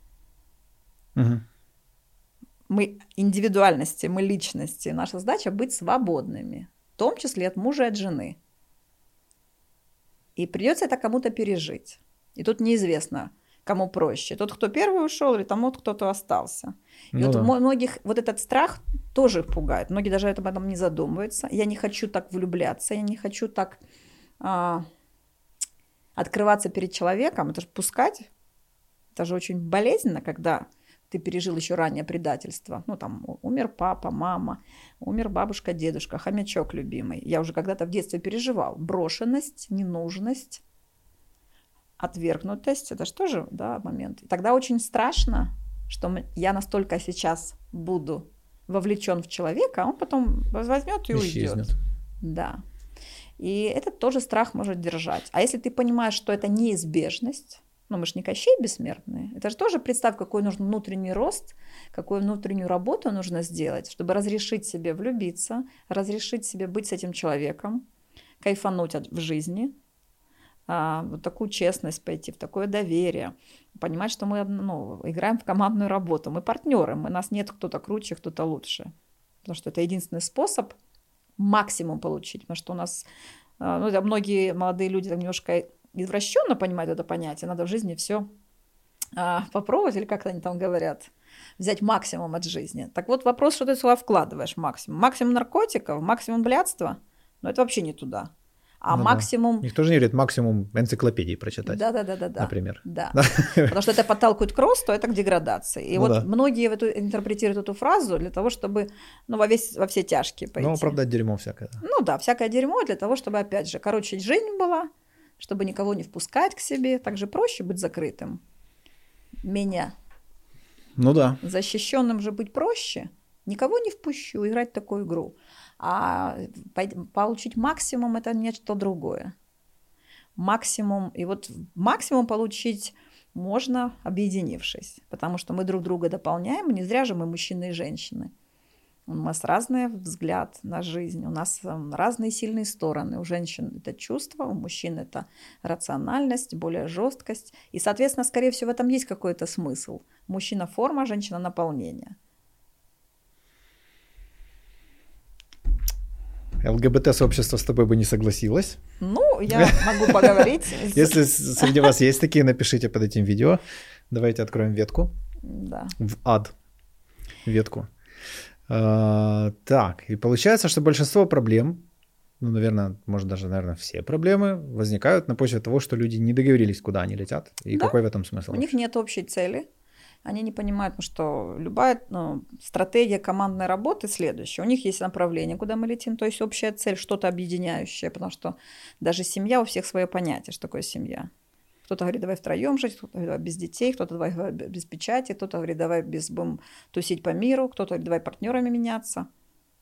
Угу мы индивидуальности, мы личности. Наша задача быть свободными, в том числе от мужа и от жены. И придется это кому-то пережить. И тут неизвестно, кому проще. Тот, кто первый ушел, или тому, кто-то остался. И ну вот да. многих вот этот страх тоже пугает. Многие даже об этом не задумываются. Я не хочу так влюбляться, я не хочу так а, открываться перед человеком. Это же пускать. Это же очень болезненно, когда ты пережил еще ранее предательство. Ну, там, умер папа, мама, умер бабушка, дедушка, хомячок любимый. Я уже когда-то в детстве переживал. Брошенность, ненужность, отвергнутость. Это же тоже, да, момент. И тогда очень страшно, что я настолько сейчас буду вовлечен в человека, а он потом возьмет и Исчезнет. уйдет. Да. И этот тоже страх может держать. А если ты понимаешь, что это неизбежность, ну, мы же не Кощей бессмертные. Это же тоже представь, какой нужен внутренний рост, какую внутреннюю работу нужно сделать, чтобы разрешить себе влюбиться, разрешить себе быть с этим человеком, кайфануть от, в жизни, а, вот такую честность пойти, в такое доверие, понимать, что мы ну, играем в командную работу, мы партнеры, у нас нет кто-то круче, кто-то лучше. Потому что это единственный способ максимум получить, потому что у нас а, ну, многие молодые люди там немножко извращенно понимают это понятие, надо в жизни все а, попробовать, или как они там говорят, взять максимум от жизни. Так вот вопрос, что ты сюда вкладываешь максимум. Максимум наркотиков, максимум блядства, но это вообще не туда. А ну, максимум... Да. Никто же не говорит максимум энциклопедии прочитать. Да, да, да, да. Например. Потому что это подталкивает к росту, это к деградации. И ну, вот да. многие эту, интерпретируют эту фразу для того, чтобы ну, во, весь, во все тяжкие пойти. Ну, оправдать дерьмо всякое. Ну да, всякое дерьмо для того, чтобы, опять же, короче, жизнь была, чтобы никого не впускать к себе. Также проще быть закрытым. Меня. Ну да. Защищенным же быть проще. Никого не впущу играть в такую игру. А получить максимум это нечто другое. Максимум, и вот максимум получить можно, объединившись, потому что мы друг друга дополняем, не зря же мы мужчины и женщины. У нас разный взгляд на жизнь, у нас эм, разные сильные стороны. У женщин это чувство, у мужчин это рациональность, более жесткость. И, соответственно, скорее всего, в этом есть какой-то смысл. Мужчина форма, женщина наполнение. ЛГБТ-сообщество с тобой бы не согласилось. Ну, я могу поговорить. (laughs) Если среди вас есть такие, напишите под этим видео. Давайте откроем ветку. Да. В ад. Ветку. А, так, и получается, что большинство проблем, ну, наверное, может даже, наверное, все проблемы возникают на почве того, что люди не договорились, куда они летят. И да. какой в этом смысл? У них нет общей цели. Они не понимают, ну, что любая ну, стратегия командной работы следующая. У них есть направление, куда мы летим, то есть общая цель, что-то объединяющее, потому что даже семья у всех свое понятие, что такое семья. Кто-то говорит, давай втроем жить, кто-то говорит, давай без детей, кто-то давай без печати, кто-то говорит, давай без будем тусить по миру, кто-то говорит, давай партнерами меняться.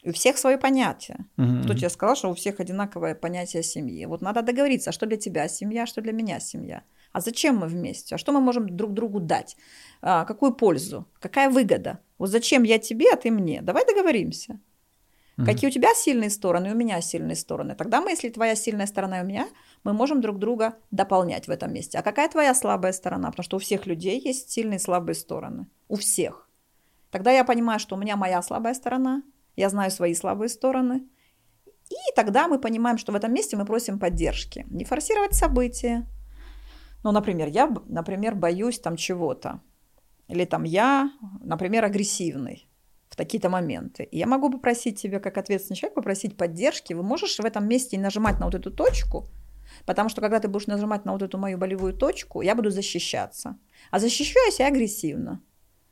И у всех свое понятие. Uh-huh. Кто тебе сказал, что у всех одинаковое понятие семьи? Вот надо договориться, а что для тебя семья, а что для меня семья. А зачем мы вместе? А что мы можем друг другу дать? А, какую пользу? Какая выгода? Вот зачем я тебе, а ты мне? Давай договоримся. Угу. Какие у тебя сильные стороны, у меня сильные стороны. Тогда мы, если твоя сильная сторона и у меня, мы можем друг друга дополнять в этом месте. А какая твоя слабая сторона? Потому что у всех людей есть сильные и слабые стороны. У всех. Тогда я понимаю, что у меня моя слабая сторона, я знаю свои слабые стороны. И тогда мы понимаем, что в этом месте мы просим поддержки. Не форсировать события. Ну, например, я, например, боюсь там чего-то. Или там я, например, агрессивный. В такие-то моменты. И я могу попросить тебя, как ответственный человек, попросить поддержки. Вы можешь в этом месте нажимать на вот эту точку, потому что когда ты будешь нажимать на вот эту мою болевую точку, я буду защищаться. А защищаюсь я агрессивно.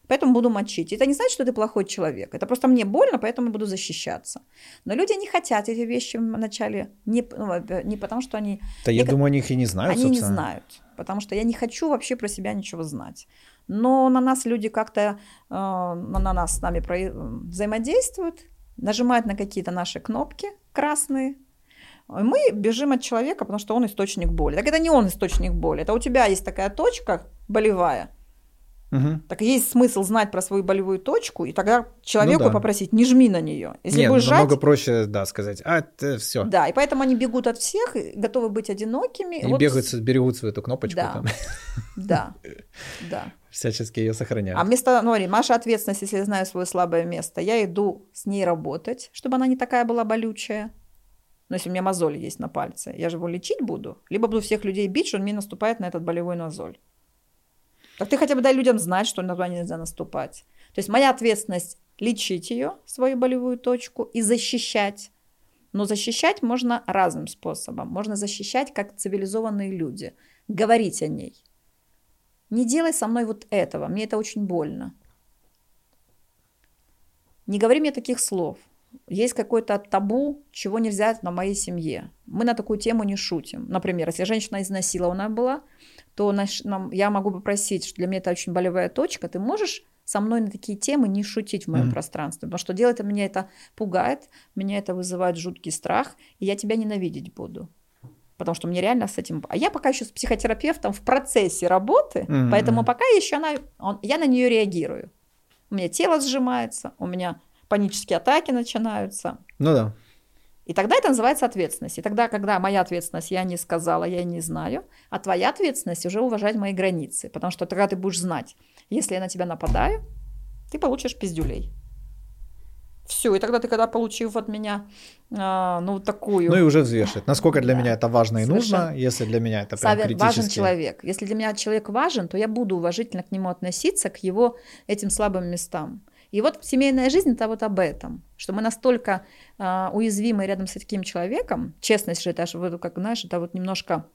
Поэтому буду мочить. Это не значит, что ты плохой человек. Это просто мне больно, поэтому буду защищаться. Но люди не хотят эти вещи вначале. Не, ну, не потому, что они... Да я думаю, они их и не знают, Они собственно. не знают. Потому что я не хочу вообще про себя ничего знать. Но на нас люди как-то, э, на нас с нами взаимодействуют, нажимают на какие-то наши кнопки красные, мы бежим от человека, потому что он источник боли. Так это не он источник боли, это у тебя есть такая точка болевая, Угу. Так есть смысл знать про свою болевую точку, и тогда человеку ну, да. попросить, не жми на нее. Если Нет, будешь намного жать, проще, да, сказать, а, это все. Да, и поэтому они бегут от всех, готовы быть одинокими. И вот... бегают, берегут свою эту кнопочку. Да, там. да, (laughs) да. Всячески ее сохраняют. А вместо, ну, говори, Маша ответственность, если я знаю свое слабое место, я иду с ней работать, чтобы она не такая была болючая. Но если у меня мозоль есть на пальце, я же его лечить буду, либо буду всех людей бить, что он мне наступает на этот болевой мозоль. Так ты хотя бы дай людям знать, что на туда нельзя наступать. То есть моя ответственность лечить ее, свою болевую точку, и защищать. Но защищать можно разным способом. Можно защищать как цивилизованные люди. Говорить о ней. Не делай со мной вот этого, мне это очень больно. Не говори мне таких слов. Есть какой-то табу, чего нельзя на моей семье. Мы на такую тему не шутим. Например, если женщина изнасилована была, то наш, нам, я могу попросить, что для меня это очень болевая точка, ты можешь со мной на такие темы не шутить в моем mm-hmm. пространстве, потому что делать меня это пугает, меня это вызывает жуткий страх, и я тебя ненавидеть буду. Потому что мне реально с этим... А я пока еще с психотерапевтом в процессе работы, mm-hmm. поэтому пока еще она... Он... я на нее реагирую. У меня тело сжимается, у меня панические атаки начинаются. Ну да. И тогда это называется ответственность. И тогда, когда моя ответственность, я не сказала, я не знаю, а твоя ответственность уже уважать мои границы. Потому что тогда ты будешь знать, если я на тебя нападаю, ты получишь пиздюлей. Все, и тогда ты, когда получив от меня а, ну такую... Ну и уже взвешивать, насколько для да, меня это важно и совершенно. нужно, если для меня это прям критически... Важен человек. Если для меня человек важен, то я буду уважительно к нему относиться, к его этим слабым местам. И вот семейная жизнь это вот об этом, что мы настолько э, уязвимы рядом с таким человеком, честность же это как знаешь, это вот немножко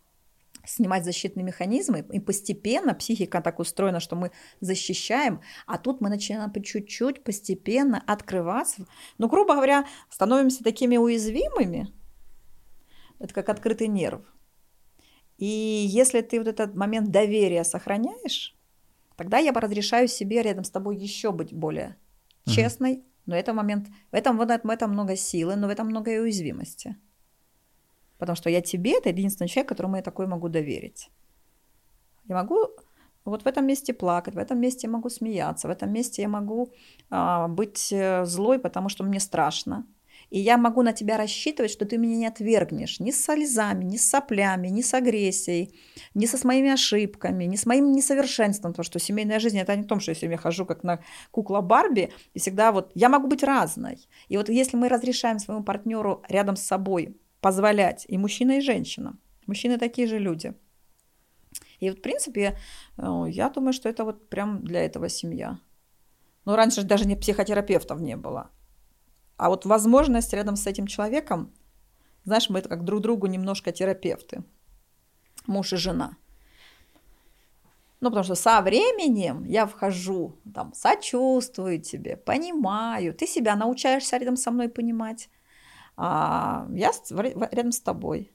снимать защитные механизмы, и постепенно психика так устроена, что мы защищаем, а тут мы начинаем по чуть-чуть, постепенно открываться. Ну, грубо говоря, становимся такими уязвимыми, это как открытый нерв. И если ты вот этот момент доверия сохраняешь, тогда я разрешаю себе рядом с тобой еще быть более честной, но это момент, в этом, в этом много силы, но в этом много и уязвимости. Потому что я тебе, это единственный человек, которому я такой могу доверить. Я могу вот в этом месте плакать, в этом месте я могу смеяться, в этом месте я могу а, быть э, злой, потому что мне страшно. И я могу на тебя рассчитывать, что ты меня не отвергнешь ни с слезами, ни с соплями, ни с агрессией, ни со с моими ошибками, ни с моим несовершенством. Потому что семейная жизнь – это не в том, что я хожу как на кукла Барби, и всегда вот я могу быть разной. И вот если мы разрешаем своему партнеру рядом с собой позволять и мужчина, и женщина, мужчины такие же люди. И вот, в принципе, э, я думаю, что это вот прям для этого семья. Но раньше даже не психотерапевтов не было. А вот возможность рядом с этим человеком, знаешь, мы это как друг другу немножко терапевты, муж и жена. Ну, потому что со временем я вхожу, там, сочувствую тебе, понимаю, ты себя научаешься рядом со мной понимать, я рядом с тобой.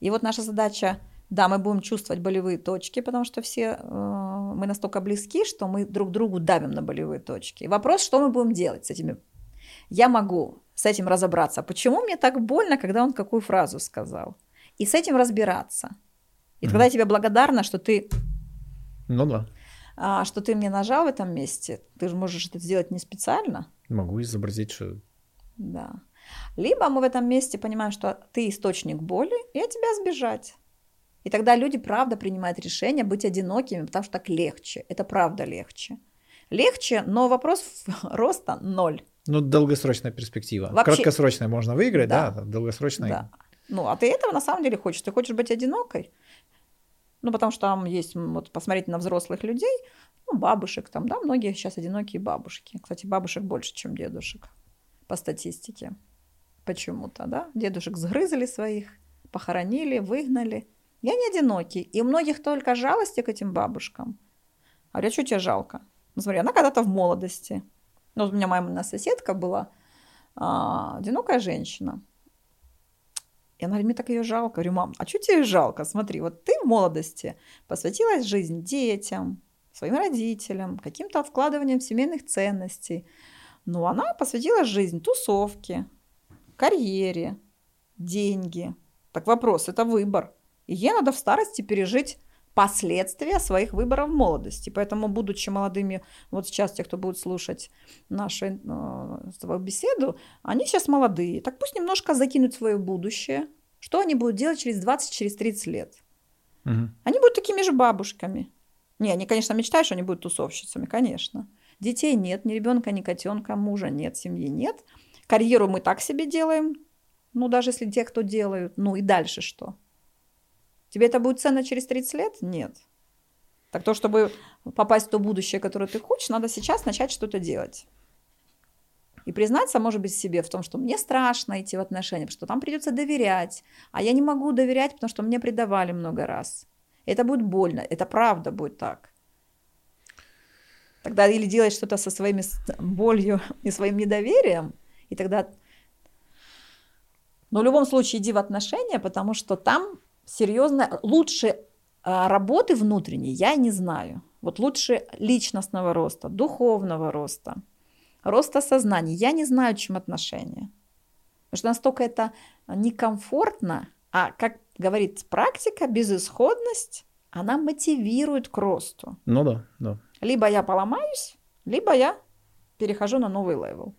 И вот наша задача, да, мы будем чувствовать болевые точки, потому что все э, мы настолько близки, что мы друг другу давим на болевые точки. И вопрос, что мы будем делать с этими я могу с этим разобраться. Почему мне так больно, когда он какую фразу сказал? И с этим разбираться. И mm тогда я тебе благодарна, что ты... Ну да. А, что ты мне нажал в этом месте. Ты же можешь это сделать не специально. Могу изобразить, что... Да. Либо мы в этом месте понимаем, что ты источник боли, и от тебя сбежать. И тогда люди, правда, принимают решение быть одинокими, потому что так легче. Это правда легче. Легче, но вопрос (laughs) роста ноль. Ну, долгосрочная перспектива. Вообще... Краткосрочная можно выиграть, да, да долгосрочная. Да. Ну, а ты этого на самом деле хочешь? Ты хочешь быть одинокой? Ну, потому что там есть, вот посмотреть на взрослых людей, ну, бабушек там, да, многие сейчас одинокие бабушки. Кстати, бабушек больше, чем дедушек по статистике. Почему-то, да? Дедушек сгрызли своих, похоронили, выгнали. Я не одинокий. И у многих только жалости к этим бабушкам. А а что тебе жалко? Ну, смотри, она когда-то в молодости. Ну, вот у меня мамина соседка была, а, одинокая женщина. И она говорит, мне так ее жалко. Говорю, мам, а что тебе жалко? Смотри, вот ты в молодости посвятилась жизнь детям, своим родителям, каким-то вкладыванием семейных ценностей. Но она посвятила жизнь тусовке, карьере, деньги. Так вопрос, это выбор. И ей надо в старости пережить последствия своих выборов в молодости. Поэтому, будучи молодыми, вот сейчас те, кто будет слушать нашу э, беседу, они сейчас молодые. Так пусть немножко закинут свое будущее. Что они будут делать через 20, через 30 лет? Угу. Они будут такими же бабушками. Не, они, конечно, мечтают, что они будут тусовщицами, конечно. Детей нет, ни ребенка, ни котенка, мужа нет, семьи нет. Карьеру мы так себе делаем, ну, даже если те, кто делают, ну и дальше что? Тебе это будет ценно через 30 лет? Нет. Так то, чтобы попасть в то будущее, которое ты хочешь, надо сейчас начать что-то делать. И признаться, может быть, себе в том, что мне страшно идти в отношения, потому что там придется доверять. А я не могу доверять, потому что мне предавали много раз. Это будет больно, это правда будет так. Тогда или делать что-то со своими болью и своим недоверием, и тогда... Но в любом случае иди в отношения, потому что там серьезно лучше а, работы внутренней я не знаю. Вот лучше личностного роста, духовного роста, роста сознания. Я не знаю, чем отношения. Потому что настолько это некомфортно, а как говорит практика, безысходность, она мотивирует к росту. Ну да, да. Либо я поломаюсь, либо я перехожу на новый level.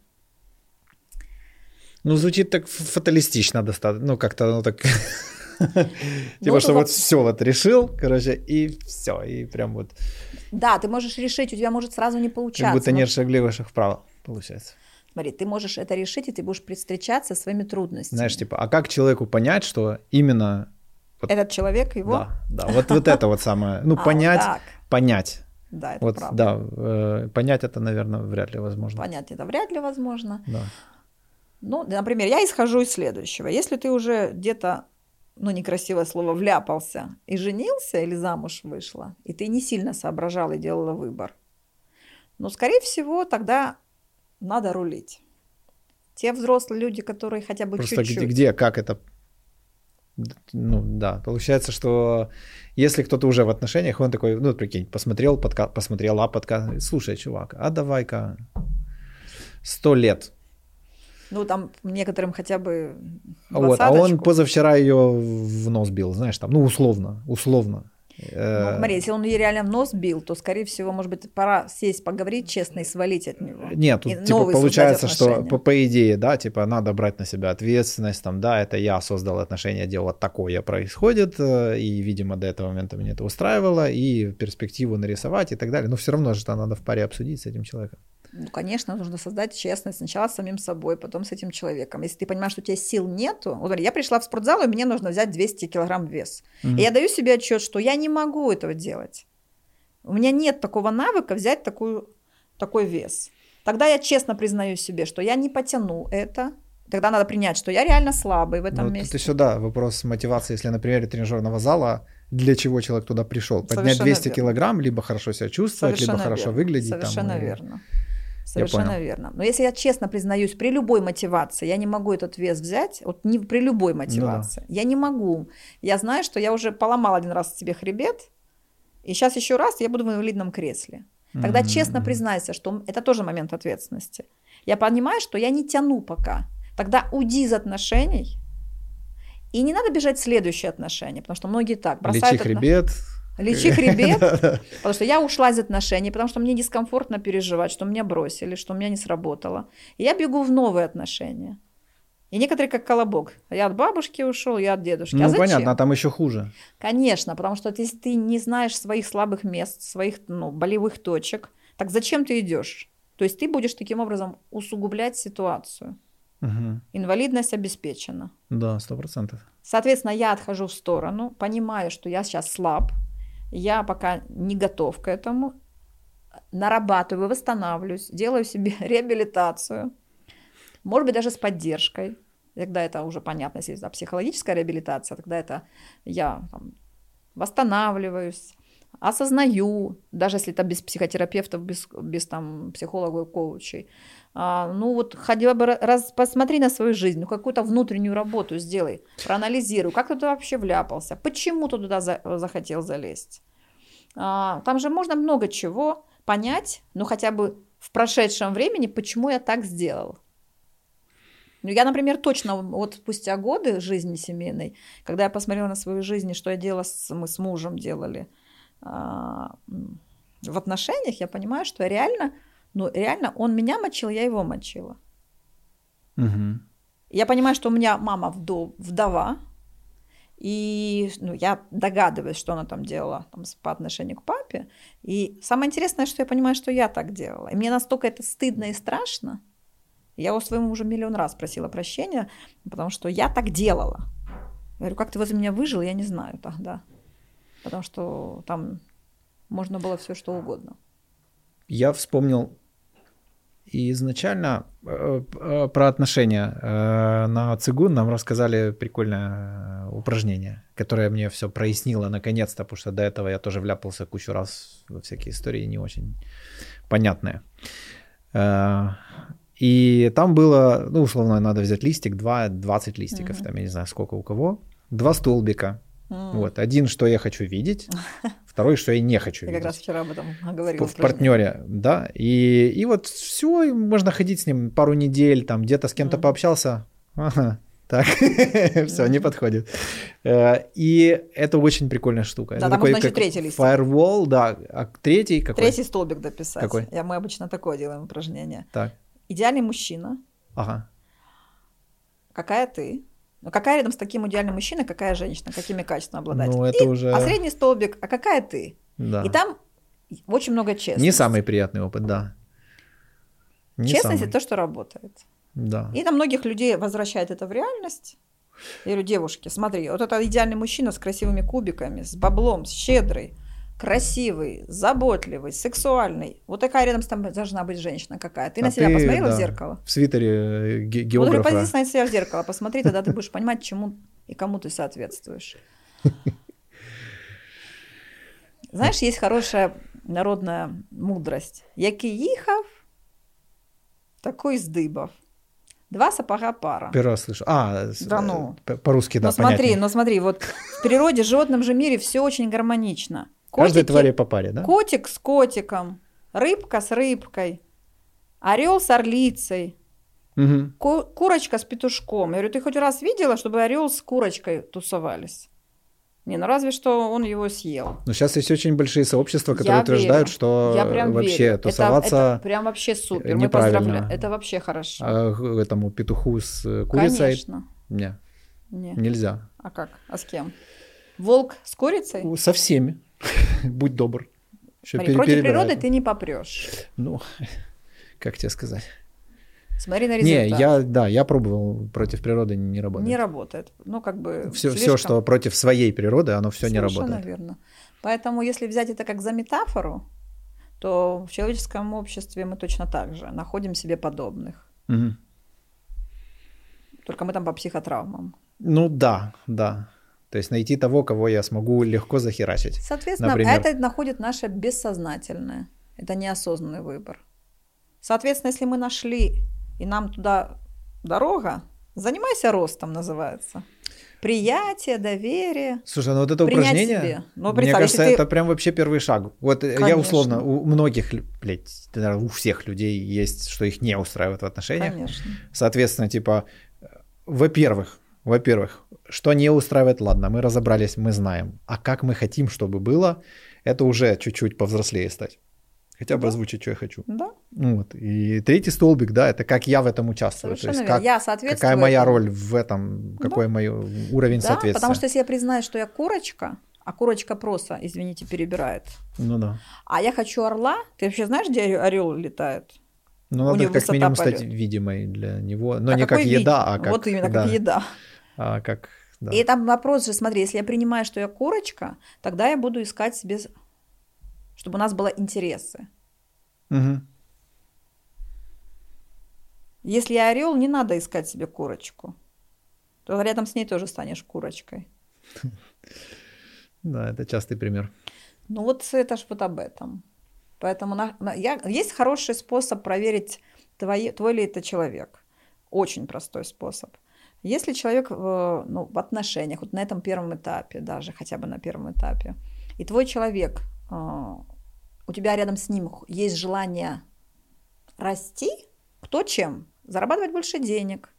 Ну, звучит так фаталистично достаточно. Ну, как-то оно так... (laughs) Типа, что вот все вот решил, короче, и все, и прям вот... Да, ты можешь решить, у тебя может сразу не получаться. Как будто нет шаг влево, шаг вправо, получается. Смотри, ты можешь это решить, и ты будешь встречаться со своими трудностями. Знаешь, типа, а как человеку понять, что именно... Этот человек его? Да, да, вот, вот это вот самое, ну, (laughs) а, понять, понять. Да, это вот, правда. Да, э, понять это, наверное, вряд ли возможно. Понять это вряд ли возможно. Да. Ну, например, я исхожу из следующего. Если ты уже где-то, ну, некрасивое слово, вляпался и женился или замуж вышла, и ты не сильно соображал и делала выбор, ну, скорее всего, тогда надо рулить. Те взрослые люди, которые хотя бы Просто чуть-чуть... Где, где, как это ну да, получается, что если кто-то уже в отношениях, он такой, ну прикинь, посмотрел подка, посмотрела подка, слушай, чувак, а давай-ка сто лет. Ну там некоторым хотя бы Вот, а он позавчера ее в нос бил, знаешь, там, ну условно, условно. Ну, смотри, если он ей реально в нос бил, то, скорее всего, может быть, пора сесть, поговорить честно и свалить от него. Нет, тут, типа, получается, что по, по идее, да, типа, надо брать на себя ответственность, там, да, это я создал отношения, дело такое происходит, э, и, видимо, до этого момента меня это устраивало, и перспективу нарисовать и так далее. Но все равно же это надо в паре обсудить с этим человеком. Ну, конечно, нужно создать честность сначала с самим собой, потом с этим человеком. Если ты понимаешь, что у тебя сил нету, вот я пришла в спортзал, и мне нужно взять 200 килограмм вес. Mm-hmm. И я даю себе отчет, что я не могу этого делать. У меня нет такого навыка взять такую, такой вес. Тогда я честно признаю себе, что я не потяну это. Тогда надо принять, что я реально слабый в этом ну, месте. Это сюда вопрос мотивации, если на примере тренажерного зала для чего человек туда пришел. Поднять Совершенно 200 верно. килограмм, либо хорошо себя чувствовать, Совершенно либо хорошо верно. выглядеть. Совершенно там, верно. И... Совершенно верно. Но если я честно признаюсь, при любой мотивации я не могу этот вес взять, вот не при любой мотивации, ну, да. я не могу. Я знаю, что я уже поломал один раз себе хребет, и сейчас еще раз я буду в инвалидном кресле. Тогда mm-hmm. честно признайся, что это тоже момент ответственности. Я понимаю, что я не тяну пока. Тогда уйди из отношений, и не надо бежать в следующие отношения, потому что многие так бросают... Лечи хребет, Лечи хребет, (laughs) потому что я ушла из отношений, потому что мне дискомфортно переживать, что меня бросили, что у меня не сработало. И я бегу в новые отношения. И некоторые как колобок. Я от бабушки ушел, я от дедушки. Ну, а зачем? понятно, а там еще хуже. Конечно, потому что если ты не знаешь своих слабых мест, своих ну, болевых точек, так зачем ты идешь? То есть ты будешь таким образом усугублять ситуацию. Угу. Инвалидность обеспечена. Да, сто процентов. Соответственно, я отхожу в сторону, понимаю, что я сейчас слаб, я пока не готов к этому. нарабатываю, восстанавливаюсь, делаю себе (laughs) реабилитацию, может быть, даже с поддержкой. Тогда это уже понятно, если это психологическая реабилитация, тогда это я там, восстанавливаюсь, осознаю, даже если это без психотерапевтов, без, без там психологов, коучей. А, ну вот хотя бы раз посмотри на свою жизнь, ну какую-то внутреннюю работу сделай, проанализируй, как ты туда вообще вляпался, почему ты туда за, захотел залезть. А, там же можно много чего понять, ну хотя бы в прошедшем времени, почему я так сделал. Ну, я, например, точно вот спустя годы жизни семейной, когда я посмотрела на свою жизнь, что я делала, с, мы с мужем делали а, в отношениях, я понимаю, что реально, ну, реально он меня мочил, я его мочила. Угу. Я понимаю, что у меня мама вдов, вдова, и ну, я догадываюсь, что она там делала там, по отношению к папе. И самое интересное, что я понимаю, что я так делала. И мне настолько это стыдно и страшно, я у своему уже миллион раз просила прощения, потому что я так делала. Я говорю, как ты возле меня выжил, я не знаю тогда. Потому что там можно было все что угодно. Я вспомнил и изначально э, э, про отношения. Э, на цигун нам рассказали прикольное упражнение, которое мне все прояснило наконец-то, потому что до этого я тоже вляпался кучу раз во всякие истории не очень понятные. И там было, ну, условно, надо взять листик, 2, 20 листиков, mm-hmm. там, я не знаю, сколько у кого. Два столбика. Mm. Вот, один, что я хочу видеть, (laughs) второй, что я не хочу видеть. Я как раз вчера об этом говорил. В, в партнере, да. И, и вот все, можно ходить с ним пару недель, там, где-то с кем-то mm. пообщался, ага, так, (laughs) все, не подходит. Э, и это очень прикольная штука. Да, там такой, третий лист. Firewall, да. А третий какой? Третий столбик дописать. Какой? Я, мы обычно такое делаем упражнение. Так. Идеальный мужчина. Ага. Какая ты? Ну, какая рядом с таким идеальным мужчиной, какая женщина, какими качествами обладает? Ну, это и, уже... А средний столбик, а какая ты? Да. И там очень много честности. Не самый приятный опыт, да. Не Честность это то, что работает. Да. И на многих людей возвращает это в реальность. Я говорю, девушки, смотри, вот это идеальный мужчина с красивыми кубиками, с баблом, с щедрый красивый, заботливый, сексуальный. Вот такая рядом с тобой должна быть женщина какая. Ты а на себя ты, посмотрела да, в зеркало? В свитере э, ге- географа. Вот позиция на себя в зеркало, посмотри, тогда ты будешь понимать, чему и кому ты соответствуешь. (laughs) Знаешь, есть хорошая народная мудрость. Який їхав, такой здыбов. Два сапога пара. Первый раз слышу. А, да ну. по-русски, да, Но смотри, но смотри, вот в природе, в животном же мире все очень гармонично. Котики, Каждой твари по паре, да? Котик с котиком, рыбка с рыбкой, орел с орлицей, угу. ку- курочка с петушком. Я говорю, ты хоть раз видела, чтобы орел с курочкой тусовались? Не, ну разве что он его съел. Но сейчас есть очень большие сообщества, которые я утверждают, верю. что я прям вообще верю. тусоваться это, это прям вообще супер. Мы поздравляем. Это вообще хорошо. А этому петуху с курицей? Конечно. Не. Не. Нельзя. А как? А с кем? Волк с курицей? Со всеми. (laughs) Будь добр. Смотри, против природы ты не попрешь. Ну, (laughs) как тебе сказать? Смотри на результат. Не, я, да, я пробовал против природы, не работает. Не работает. Ну, как бы... Все, слишком... все что против своей природы, оно все не работает. Совершенно верно. Поэтому, если взять это как за метафору, то в человеческом обществе мы точно так же находим себе подобных. Угу. Только мы там по психотравмам. Ну да, да. То есть найти того, кого я смогу легко захерачить. Соответственно, Например... это находит наше бессознательное. Это неосознанный выбор. Соответственно, если мы нашли, и нам туда дорога, занимайся ростом, называется. Приятие, доверие. Слушай, ну вот это упражнение, себе. Ну, мне кажется, ты... это прям вообще первый шаг. Вот Конечно. я условно, у многих, блядь, у всех людей есть, что их не устраивает в отношениях. Конечно. Соответственно, типа, во-первых, во-первых, что не устраивает, ладно, мы разобрались, мы знаем. А как мы хотим, чтобы было, это уже чуть-чуть повзрослее стать. Хотя бы да. озвучить, что я хочу. Да. Вот. И третий столбик, да, это как я в этом участвую. Совершенно То есть как, я соответствую какая моя роль в этом, какой да. мой уровень да, соответствия. потому что если я признаю, что я курочка, а курочка просто, извините, перебирает. Ну да. А я хочу орла. Ты вообще знаешь, где орел летает? Ну, надо как минимум полет. стать видимой для него. Но а не как еда, вид? а как... Вот именно, да. как еда. А как да. И там вопрос же, смотри, если я принимаю, что я курочка, тогда я буду искать себе, чтобы у нас было интересы. Мгм. Если я орел, не надо искать себе курочку. То рядом с ней тоже станешь курочкой. Да, это частый пример. Ну вот это ж вот об этом. Поэтому на- на- я, есть хороший способ проверить, твои, твой ли это человек. Очень простой способ. Если человек в, ну, в отношениях, вот на этом первом этапе, даже хотя бы на первом этапе, и твой человек, а, у тебя рядом с ним есть желание расти, кто чем? Зарабатывать больше денег,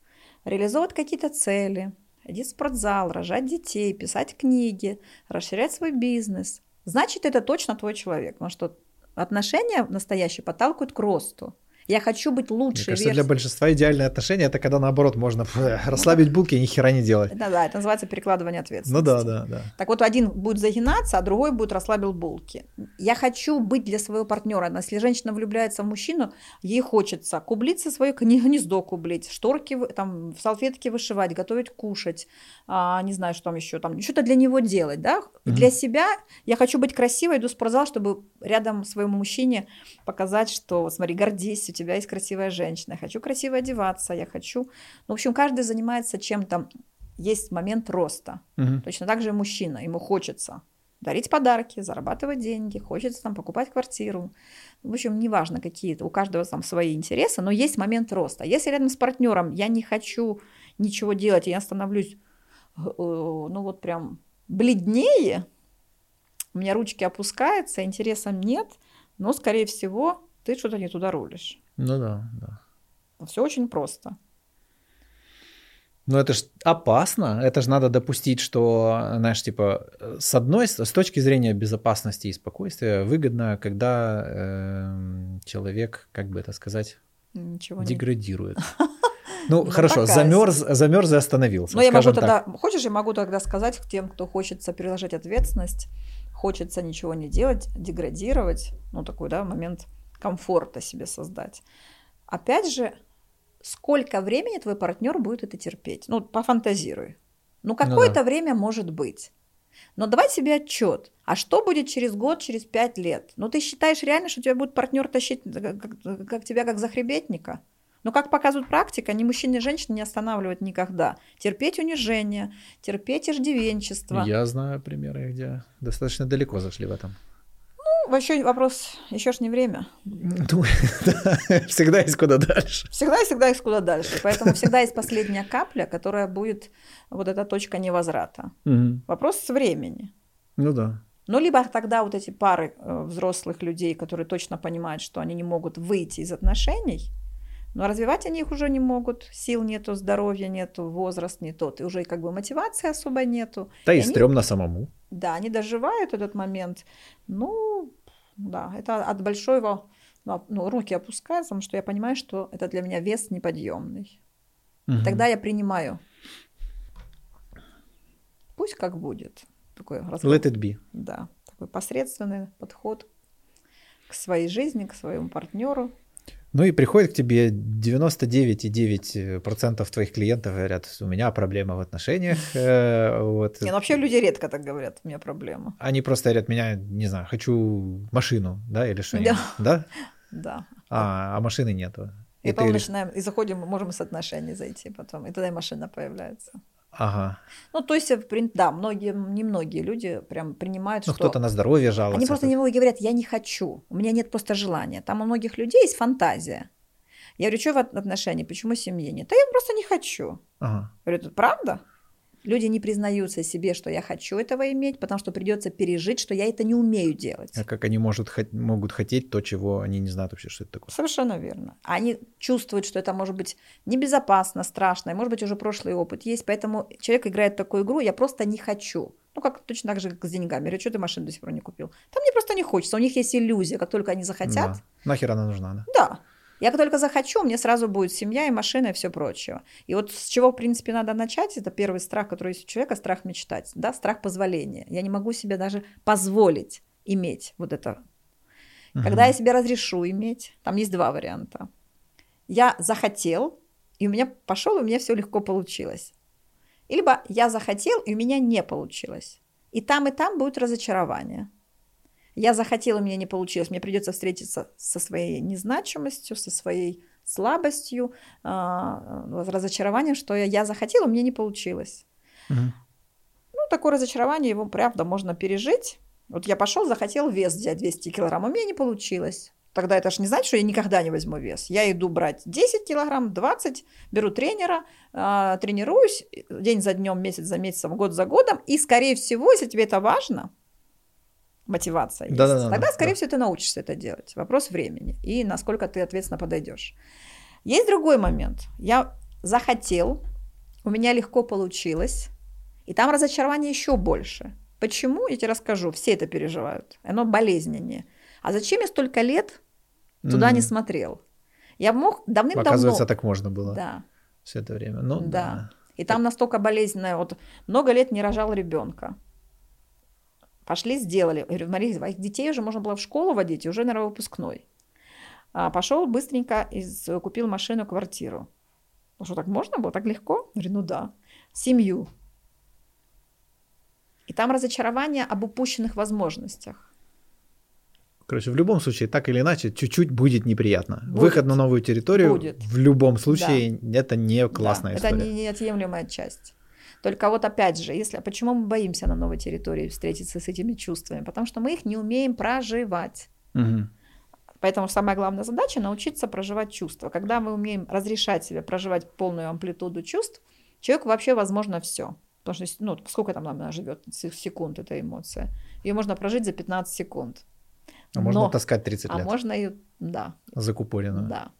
реализовывать какие-то цели, ходить в спортзал, рожать детей, писать книги, расширять свой бизнес. Значит, это точно твой человек, потому что отношения настоящие подталкивают к росту. Я хочу быть Мне лучшей кажется, для версией. большинства идеальные отношения это когда наоборот можно (laughs) расслабить булки и ни хера не делать. Да, да, это называется перекладывание Ну ответственности. да, да, да. Так вот, один будет загинаться, а другой будет расслабил булки. Я хочу быть для своего партнера. Если женщина влюбляется в мужчину, ей хочется кублиться свое гнездо кублить, шторки, там, салфетки вышивать, готовить кушать, а, не знаю, что там еще, там, что-то для него делать, да? Мгм. Для себя я хочу быть красивой, иду в спортзал, чтобы рядом своему мужчине показать, что, смотри, гордись, тебя есть красивая женщина, я хочу красиво одеваться, я хочу... Ну, в общем, каждый занимается чем-то. Есть момент роста. Мгм. Точно так же и мужчина. Ему хочется дарить подарки, зарабатывать деньги, хочется там покупать квартиру. В общем, неважно какие-то, у каждого там свои интересы, но есть момент роста. Если рядом с партнером я не хочу ничего делать, и я становлюсь, э, ну вот прям бледнее, у меня ручки опускаются, интереса нет, но, скорее всего, ты что-то не туда рулишь. Ну да, да. Все очень просто. Но это ж опасно. Это же надо допустить, что, знаешь, типа, э, с одной, с точки зрения безопасности и спокойствия, выгодно, когда эм, человек, как бы это сказать, Ничего не деградирует. (laughs) Ну, Ну, хорошо, такая замерз, замерз и остановился. Но Ну, я могу тогда, так. хочешь, я могу тогда сказать тем, кто хочется переложить ответственность, хочется ничего не делать, деградировать, ну такой, да, момент комфорта себе создать. Опять же, сколько времени твой партнер будет это терпеть? Ну, пофантазируй. Ну, какое-то время может быть. Но давай себе отчет. А что будет через год, через пять лет? Ну, ты считаешь реально, что тебя будет партнер тащить, как, как- как тебя, как захребетника? Но, как показывает практика, ни мужчин, ни женщин не останавливает никогда. Терпеть унижение, терпеть иждивенчество. Я знаю примеры, где достаточно далеко зашли в этом. Вообще вопрос, еще ж не время. (laughs) Да, Всегда есть куда дальше. Всегда и всегда есть куда дальше. Поэтому всегда есть последняя капля, которая будет вот эта точка невозврата. Мгм. Вопрос времени. Ну да. Ну, либо тогда вот эти пары э, взрослых людей, которые точно понимают, что они не могут выйти из отношений, но развивать они их уже не могут, сил нету, здоровья нету, возраст не тот, и уже как бы мотивации особо нету. Да и они- стрёмно самому. Да, они доживают этот момент. Ну, да, это от большого, ну, ну, руки опускаются, потому что я понимаю, что это для меня вес неподъемный. Мгм. Тогда я принимаю. Пусть как будет. Такой разговор. Let it be. Да, такой посредственный подход к своей жизни, к своему партнеру. Ну и приходит к тебе 99,9% твоих клиентов говорят, у меня проблема в отношениях. э, Вот. Не, ну вообще люди редко так говорят, у меня проблема. Они просто говорят, меня, не знаю, хочу машину, да, или что Да. Да? А, а машины нету. И, И ты потом говоришь, начинаем, и заходим, мы можем с отношений зайти потом, и тогда и машина появляется. Ага. Ну, то есть, в прин- да, многие, немногие люди прям принимают, Ну, что... кто-то на здоровье жалуется. Они просто не могут говорят, я не хочу, у меня нет просто желания. Там у многих людей есть фантазия. Я говорю, что в от- отношении, почему семьи нет? Да я просто не хочу. Ага. Говорю, это правда? Люди не признаются себе, что я хочу этого иметь, потому что придется пережить, что я это не умею делать. А как они может, хот- могут хотеть то, чего они не знают вообще, что это такое. Совершенно верно. Они чувствуют, что это может быть небезопасно, страшно, и, может быть, уже прошлый опыт есть, поэтому человек играет такую игру, я просто не хочу. Ну, как точно так же, как с деньгами. Я говорю, что ты машину до сих пор не купил? Там мне просто не хочется. У них есть иллюзия, как только они захотят, Да. Нахер она нужна, да? Да. Я как только захочу, мне сразу будет семья и машина и все прочее. И вот с чего, в принципе, надо начать, это первый страх, который есть у человека, страх мечтать, да, страх позволения. Я не могу себе даже позволить иметь вот это. Когда я себе разрешу иметь, там есть два варианта. Я захотел, и у меня пошел, и у меня все легко получилось. Либо я захотел, и у меня не получилось. И там, и там будет разочарование. Я захотела, у меня не получилось. Мне придется встретиться со своей незначимостью, со своей слабостью, а, разочарованием, что я, захотела, у меня не получилось. Угу. Ну, такое разочарование, его правда можно пережить. Вот я пошел, захотел вес взять 200 килограмм, а у меня не получилось. Тогда это же не значит, что я никогда не возьму вес. Я иду брать 10 килограмм, 20, беру тренера, э, тренируюсь день за днем, месяц за месяцем, год за годом. И, скорее всего, если тебе это важно, мотивация есть, да, да, тогда, да, скорее да. всего, ты научишься это делать. Вопрос времени и насколько ты ответственно подойдешь. Есть другой момент. Я захотел, у меня легко получилось, и там разочарование еще больше. Почему? Я тебе расскажу. Все это переживают. Оно болезненнее. А зачем я столько лет туда mm. не смотрел? Я мог давным-давно... Оказывается, так можно было. Да. Все это время. Ну, да. да. И там настолько болезненное. Вот много лет не рожал ребенка. Пошли, сделали. Я говорю, Мария, своих детей уже можно было в школу водить, и уже, наверное, выпускной. А пошел быстренько, из, купил машину, квартиру. Ну что, так можно было? Так легко? Я говорю, ну да. Семью. И там разочарование об упущенных возможностях. Короче, в любом случае, так или иначе, чуть-чуть будет неприятно. Будет. Выход на новую территорию будет. в любом случае да. это не классная да, история. Это неотъемлемая часть. Только вот опять же, если, а почему мы боимся на новой территории встретиться с этими чувствами? Потому что мы их не умеем проживать. Угу. Поэтому самая главная задача научиться проживать чувства. Когда мы умеем разрешать себе проживать полную амплитуду чувств, человеку вообще возможно все. Потому что ну, сколько там она живет секунд, эта эмоция. Ее можно прожить за 15 секунд. А можно Но, таскать 30 а лет. А можно и, да. Закупоренную. Да.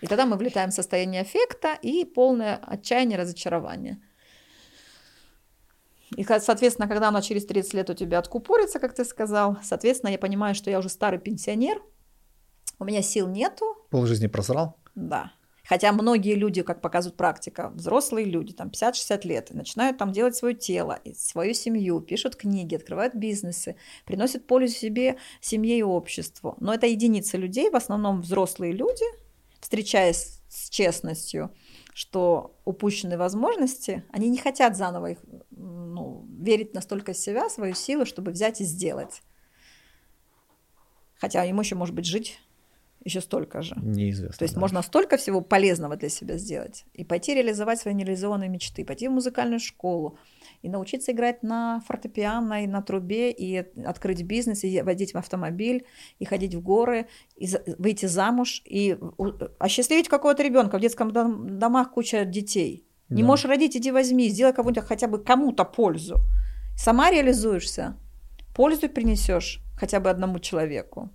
И тогда мы влетаем в состояние эффекта и полное отчаяние, разочарование. И, соответственно, когда она через 30 лет у тебя откупорится, как ты сказал, соответственно, я понимаю, что я уже старый пенсионер, у меня сил нету. Пол жизни просрал? Да. Хотя многие люди, как показывает практика, взрослые люди, там 50-60 лет, начинают там делать свое тело, свою семью, пишут книги, открывают бизнесы, приносят пользу себе, семье и обществу. Но это единицы людей, в основном взрослые люди, встречаясь с честностью, что упущенные возможности, они не хотят заново их ну, верить настолько в себя, свою силу, чтобы взять и сделать. Хотя ему еще, может быть, жить еще столько же. Неизвестно. То есть да. можно столько всего полезного для себя сделать. И пойти реализовать свои нереализованные мечты, пойти в музыкальную школу, и научиться играть на фортепиано, и на трубе, и открыть бизнес, и водить в автомобиль, и ходить в горы, и выйти замуж, и осчастливить какого-то ребенка. В детском дом, домах куча детей. Не да. можешь родить, иди возьми, сделай кому-то хотя бы кому-то пользу. Сама реализуешься, пользу принесешь хотя бы одному человеку.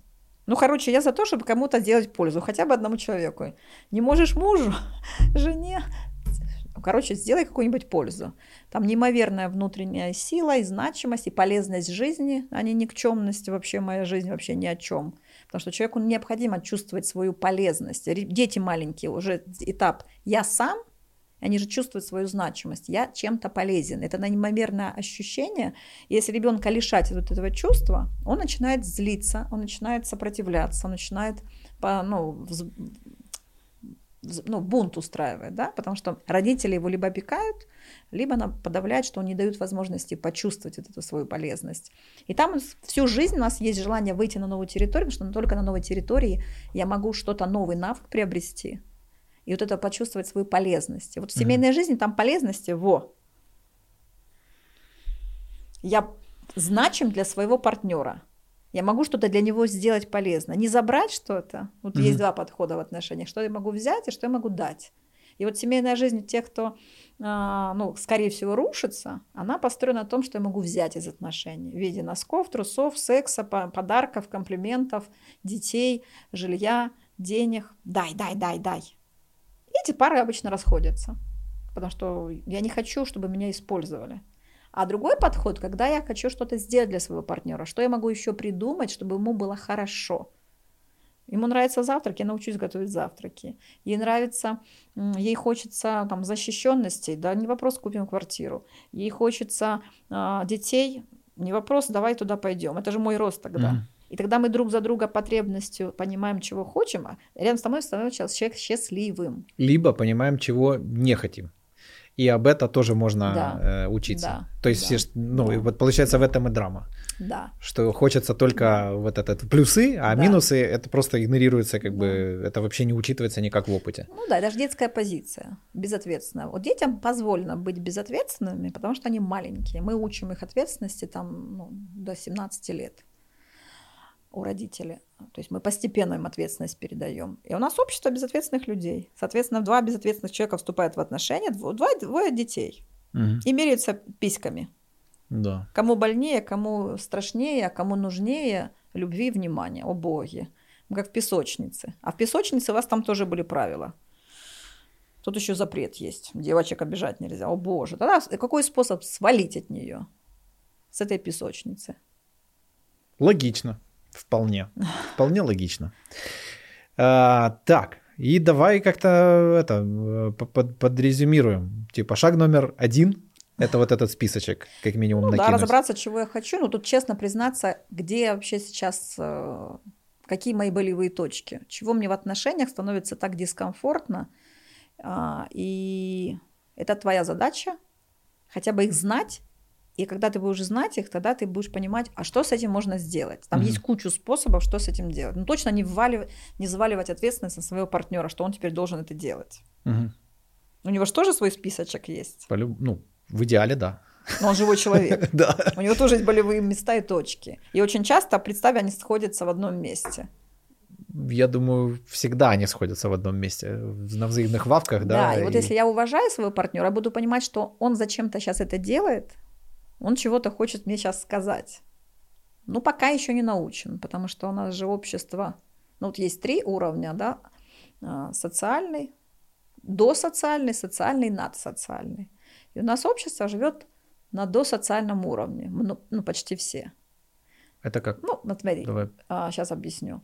Ну, короче, я за то, чтобы кому-то сделать пользу, хотя бы одному человеку. Не можешь мужу, (laughs) жене, короче, сделай какую-нибудь пользу. Там неимоверная внутренняя сила и значимость, и полезность жизни, а не никчемность. Вообще моя жизнь вообще ни о чем. Потому что человеку необходимо чувствовать свою полезность. Дети маленькие, уже этап «я сам», они же чувствуют свою значимость. Я чем-то полезен. Это неимоверное ощущение. Если ребенка лишать вот этого чувства, он начинает злиться, он начинает сопротивляться, он начинает ну, ну, бунт устраивает, да, потому что родители его либо опекают, либо подавляют, что не дают возможности почувствовать вот эту свою полезность. И там всю жизнь у нас есть желание выйти на новую территорию, потому что только на новой территории я могу что-то, новый навык приобрести, и вот это почувствовать свою полезность. И вот в семейной mm-hmm. жизни там полезности, во. Я значим для своего партнера. Я могу что-то для него сделать полезно. Не забрать что-то. Вот mm-hmm. есть два подхода в отношениях. Что я могу взять и что я могу дать. И вот семейная жизнь тех, кто, а, ну, скорее всего, рушится, она построена на том, что я могу взять из отношений в виде носков, трусов, секса, подарков, комплиментов, детей, жилья, денег. Дай, дай, дай, дай эти пары обычно расходятся, потому что я не хочу, чтобы меня использовали. А другой подход, когда я хочу что-то сделать для своего партнера, что я могу еще придумать, чтобы ему было хорошо. Ему нравятся завтраки, я научусь готовить завтраки. Ей нравится, ей хочется там защищенности, да, не вопрос, купим квартиру. Ей хочется э, детей, не вопрос, давай туда пойдем. Это же мой рост тогда. Mm. И тогда мы друг за друга потребностью понимаем, чего хотим, а рядом с тобой становится человек счастливым. Либо понимаем, чего не хотим. и об этом тоже можно да. э, учиться. Да. То есть, да. ну, да. вот получается в этом и драма. Да. Что хочется только да. вот этот плюсы, а да. минусы это просто игнорируется, как да. бы это вообще не учитывается никак в опыте. Ну да, даже детская позиция, безответственная. Вот детям позволено быть безответственными, потому что они маленькие. Мы учим их ответственности там ну, до 17 лет у родителей. То есть мы постепенно им ответственность передаем. И у нас общество безответственных людей. Соответственно, два безответственных человека вступают в отношения, двое, двое детей. Угу. И меряются письками. Да. Кому больнее, кому страшнее, кому нужнее любви и внимания. О боги. Как в песочнице. А в песочнице у вас там тоже были правила. Тут еще запрет есть. Девочек обижать нельзя. О боже. Тогда какой способ свалить от нее с этой песочницы? Логично. Вполне. Вполне логично. А, так, и давай как-то это под, подрезюмируем. Типа шаг номер один – это вот этот списочек, как минимум, ну, накинуть. Да, разобраться, чего я хочу. Ну, тут честно признаться, где я вообще сейчас, э, какие мои болевые точки, чего мне в отношениях становится так дискомфортно. А, и это твоя задача, хотя бы их знать и когда ты будешь знать их, тогда ты будешь понимать, а что с этим можно сделать. Там mm-hmm. есть кучу способов, что с этим делать. Ну, точно не, вваливать, не заваливать ответственность на своего партнера, что он теперь должен это делать. Mm-hmm. У него же тоже свой списочек есть. Полюб... Ну, в идеале, да. Но он живой человек. (laughs) Да. У него тоже есть болевые места и точки. И очень часто, представь, они сходятся в одном месте. Я думаю, всегда они сходятся в одном месте, на взаимных вавках, да. Да, и, и вот если я уважаю своего партнера, я буду понимать, что он зачем-то сейчас это делает, он чего-то хочет мне сейчас сказать. Ну, пока еще не научен, потому что у нас же общество, ну, вот есть три уровня, да, а, социальный, досоциальный, социальный, надсоциальный. И у нас общество живет на досоциальном уровне, ну, ну почти все. Это как? Ну, вот смотри, Давай. А, сейчас объясню.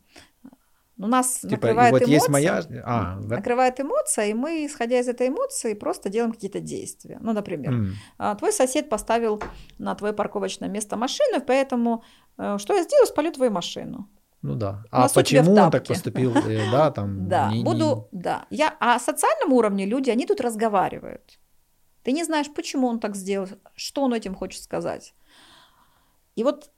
У нас типа, накрывает вот эмоция, есть моя... а, да? накрывает эмоция, и мы, исходя из этой эмоции, просто делаем какие-то действия. Ну, например, mm. твой сосед поставил на твое парковочное место машину, поэтому э, что я сделаю? Спалю твою машину. Ну да. А почему он так поступил? Э, да, там. (laughs) Да, буду, да. Я, а социальном уровне люди, они тут разговаривают. Ты не знаешь, почему он так сделал, что он этим хочет сказать. И вот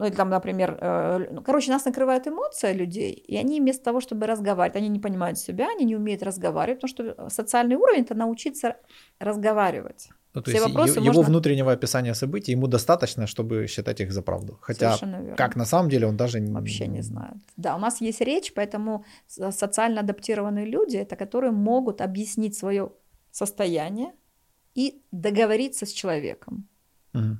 ну, или там, например, э, ну, короче, нас накрывает эмоция людей, и они вместо того, чтобы разговаривать, они не понимают себя, они не умеют разговаривать, потому что социальный уровень – это научиться разговаривать. Ну, то Все есть вопросы его можно... внутреннего описания событий ему достаточно, чтобы считать их за правду. Хотя, как на самом деле, он даже вообще не знает. Да, у нас есть речь, поэтому социально адаптированные люди это которые могут объяснить свое состояние и договориться с человеком. Угу.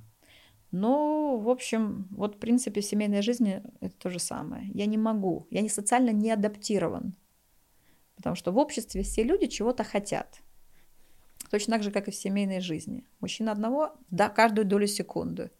Ну, в общем, вот в принципе семейной жизни это то же самое. Я не могу, я не социально не адаптирован. Потому что в обществе все люди чего-то хотят. Точно так же, как и в семейной жизни. Мужчина одного, да, каждую долю секунды.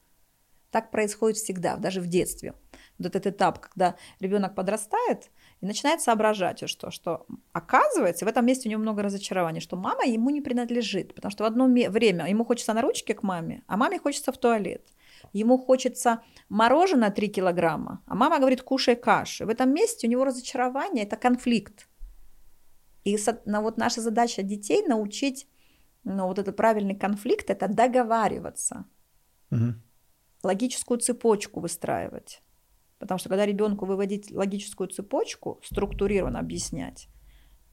Так происходит всегда, даже в детстве. Вот этот этап, когда ребенок подрастает и начинает соображать, что, что оказывается, в этом месте у него много разочарований, что мама ему не принадлежит, потому что в одно время ему хочется на ручке к маме, а маме хочется в туалет. Ему хочется мороженое 3 килограмма, а мама говорит, кушай каши. В этом месте у него разочарование, это конфликт. И на вот наша задача детей научить ну, вот этот правильный конфликт, это договариваться. Угу. Логическую цепочку выстраивать. Потому что когда ребенку выводить логическую цепочку, структурированно объяснять,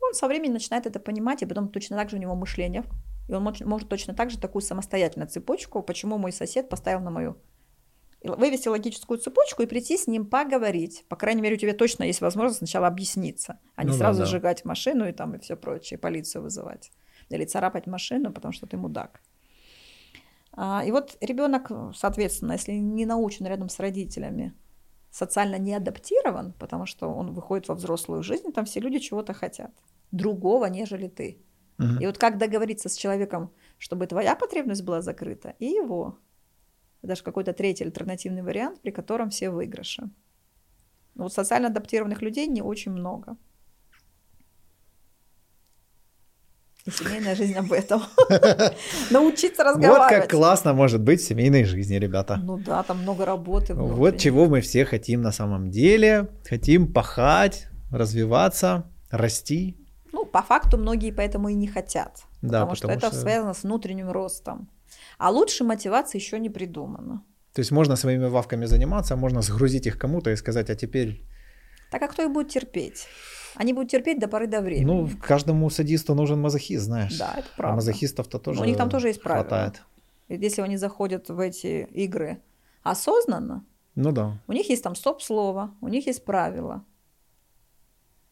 он со временем начинает это понимать, и потом точно так же у него мышление и он может, может точно так же такую самостоятельную цепочку, почему мой сосед поставил на мою. Вывести логическую цепочку и прийти с ним поговорить. По крайней мере, у тебя точно есть возможность сначала объясниться, а не ну, сразу да, да. сжигать машину и там и все прочее, полицию вызывать. Или царапать машину, потому что ты мудак. А, и вот ребенок, соответственно, если не научен рядом с родителями, социально не адаптирован, потому что он выходит во взрослую жизнь, там все люди чего-то хотят. Другого, нежели ты. Угу. И вот как договориться с человеком, чтобы твоя потребность была закрыта, и его. Даже какой-то третий альтернативный вариант, при котором все выигрыши. Но вот социально адаптированных людей не очень много. И семейная жизнь об этом. (laughs) Научиться разговаривать. Вот как классно может быть в семейной жизни, ребята. Ну да, там много работы. Вот чего мы все хотим на самом деле. Хотим пахать, развиваться, расти ну, по факту многие поэтому и не хотят. Да, потому, что это связано с внутренним ростом. А лучше мотивации еще не придумано. То есть можно своими вавками заниматься, а можно сгрузить их кому-то и сказать, а теперь... Так а кто их будет терпеть? Они будут терпеть до поры до времени. Ну, каждому садисту нужен мазохист, знаешь. Да, это правда. А мазохистов-то тоже у них там тоже есть правила. хватает. Если они заходят в эти игры осознанно, Ну да. у них есть там стоп-слово, у них есть правила.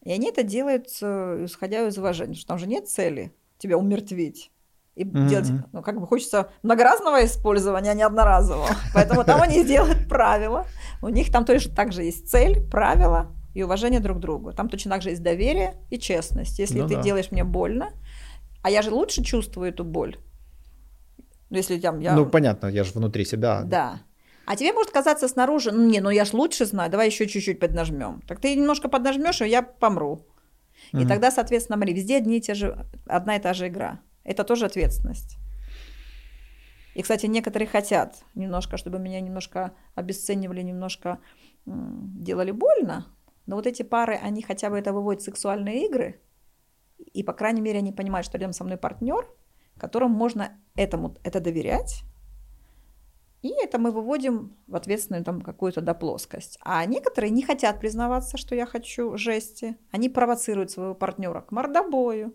И они это делают, э, исходя из уважения, потому что там же нет цели тебя умертвить. И Мгм, делать, ну, как бы хочется многоразового использования, а не одноразового. (laughs) Поэтому там они делают правила. У них там тоже также есть цель, правила и уважение друг к другу. Там точно так же есть доверие и честность. Если Ну ты да. делаешь мне больно, а я же лучше чувствую эту боль. Ну, если там я... Ну, понятно, я же внутри себя. Да. А тебе может казаться снаружи, ну не, ну я ж лучше знаю, давай еще чуть-чуть поднажмем. Так ты немножко поднажмешь, и я помру. И тогда, соответственно, смотри, везде одни и те же, одна и та же игра. Это тоже ответственность. И, кстати, некоторые хотят немножко, чтобы меня немножко обесценивали, немножко делали больно. Но вот эти пары, они хотя бы это выводят в сексуальные игры. И, по крайней мере, они понимают, что рядом со мной партнер, которому можно этому это доверять. И это мы выводим в ответственную там какую-то да, плоскость. А некоторые не хотят признаваться, что я хочу жести. Они провоцируют своего партнера к мордобою,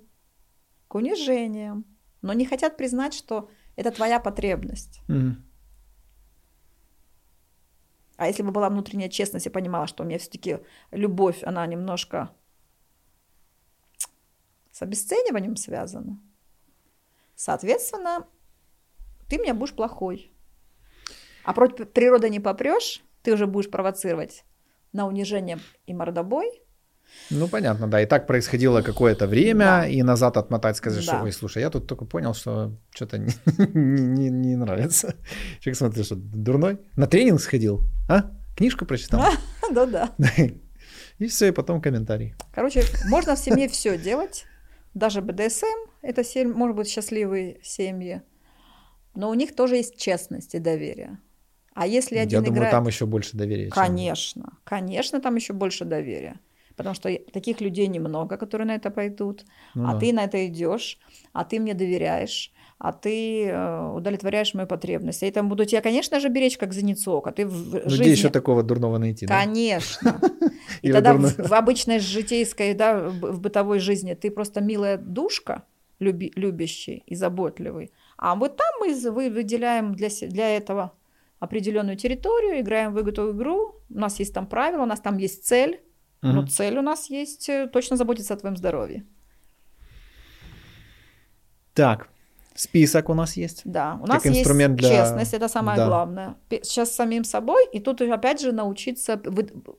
к унижениям, но не хотят признать, что это твоя потребность. Мгм. А если бы была внутренняя честность и понимала, что у меня все-таки любовь, она немножко с обесцениванием связана, соответственно, ты мне будешь плохой. А против природы не попрешь, ты уже будешь провоцировать на унижение и мордобой. Ну, понятно, да. И так происходило какое-то время, Да. и назад отмотать, сказать, что, Да. ой, слушай, я тут только понял, что что-то не, (laughs) не- не- не нравится. Человек смотрит, что дурной? На тренинг сходил? А? Книжку прочитал? (laughs) Да-да. И все, и потом комментарий. Короче, можно в семье все делать, даже БДСМ, это семь, может быть счастливые семьи, но у них тоже есть честность и доверие. А если один Я думаю, играет... там еще больше доверия. чем- Конечно, конечно, там еще больше доверия. Потому что таких людей немного, которые на это пойдут. Ну а да. ты на это идешь, а ты мне доверяешь, а ты э, удовлетворяешь мою потребность. Я там буду тебя, конечно же, беречь как зеницок, а ты в Ну, жизни... где еще такого дурного найти? да? Конечно. (laughs) И тогда в, в обычной житейской, да, в, бытовой жизни ты просто милая душка, люби- любящий и заботливый. А вот там мы выделяем для, для этого определенную территорию, играем в эту игру, у нас есть там правила, у нас там есть цель, но Мгм. цель у нас есть э, точно заботиться о твоем здоровье. Так, список у нас есть. Да, у Как нас инструмент есть для- честность, это самое да. главное. Сейчас с самим собой, и тут опять же научиться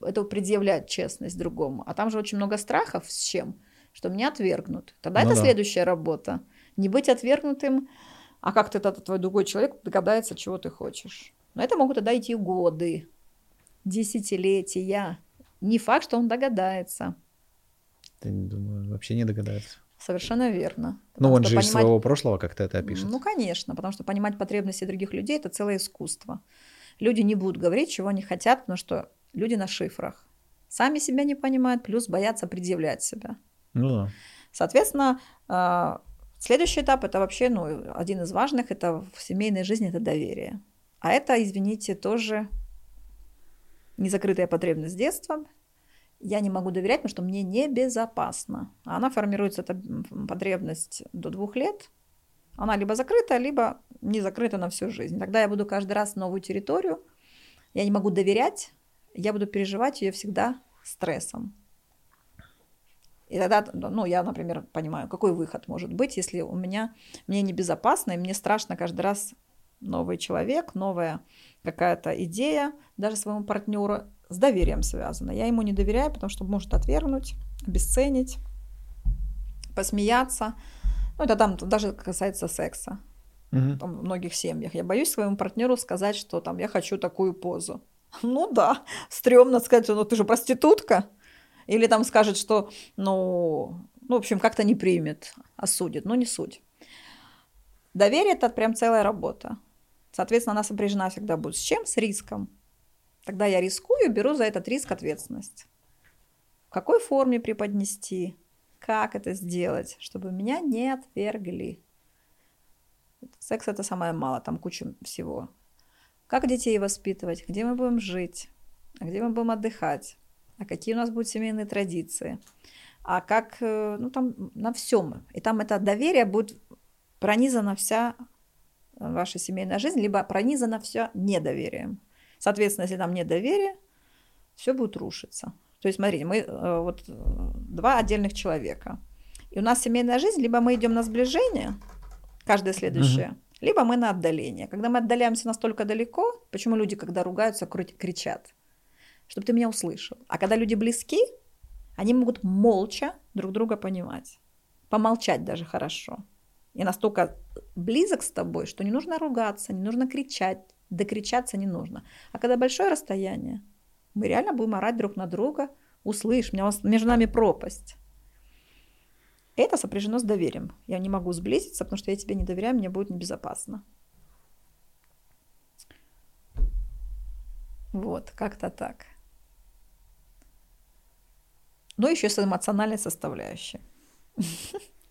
это предъявлять честность другому. А там же очень много страхов с чем? Что меня отвергнут. Тогда Ну это да. следующая работа. Не быть отвергнутым, а как-то этот твой другой человек догадается, чего ты хочешь. Но это могут тогда идти годы, десятилетия. Не факт, что он догадается. Ты, думаю, вообще не догадается. Совершенно верно. Ну, Потому он же из понимать- своего прошлого как-то это опишет. Ну, конечно, потому что понимать потребности других людей это целое искусство. Люди не будут говорить, чего они хотят, потому что люди на шифрах. Сами себя не понимают, плюс боятся предъявлять себя. Ну да. Соответственно, а, следующий этап это вообще, ну, один из важных, это в семейной жизни это доверие. А это, извините, тоже незакрытая потребность детства. Я не могу доверять, потому что мне небезопасно. Она формируется, эта потребность до двух лет. Она либо закрыта, либо не закрыта на всю жизнь. Тогда я буду каждый раз новую территорию. Я не могу доверять, я буду переживать ее всегда стрессом. И тогда, ну, я, например, понимаю, какой выход может быть, если у меня, мне небезопасно, и мне страшно каждый раз новый человек, новая какая-то идея, даже своему партнеру с доверием связана. Я ему не доверяю, потому что может отвергнуть, обесценить, посмеяться. Ну, это там даже касается секса Мгм. там, в многих семьях. Я боюсь своему партнеру сказать, что там я хочу такую позу. (laughs) Ну да, стрёмно сказать, что ну ты же проститутка. Или там скажет, что, ну, ну, в общем, как-то не примет, осудит. Ну, не суть. Доверие – это прям целая работа. Соответственно, она сопряжена всегда будет с чем? С риском. Тогда я рискую, беру за этот риск ответственность. В какой форме преподнести? Как это сделать, чтобы меня не отвергли? Секс это самое мало, там куча всего. Как детей воспитывать, где мы будем жить, а где мы будем отдыхать, а какие у нас будут семейные традиции, а как, э, ну там на всем. И там это доверие будет пронизана вся ваша семейная жизнь, либо пронизана все недоверием. Соответственно, если там нет доверия, все будет рушиться. То есть, смотрите, мы э, вот э, два отдельных человека. И у нас семейная жизнь, либо мы идем на сближение, каждое следующее, угу. либо мы на отдаление. Когда мы отдаляемся настолько далеко, почему люди, когда ругаются, кричат? Чтобы ты меня услышал. А когда люди близки, они могут молча друг друга понимать. Помолчать даже хорошо. И настолько близок с тобой, что не нужно ругаться, не нужно кричать, докричаться не нужно. А когда большое расстояние, мы реально будем орать друг на друга, услышь, между нами пропасть. Это сопряжено с доверием. Я не могу сблизиться, потому что я тебе не доверяю, мне будет небезопасно. Вот, как-то так. Но еще с эмоциональной составляющей. (laughs)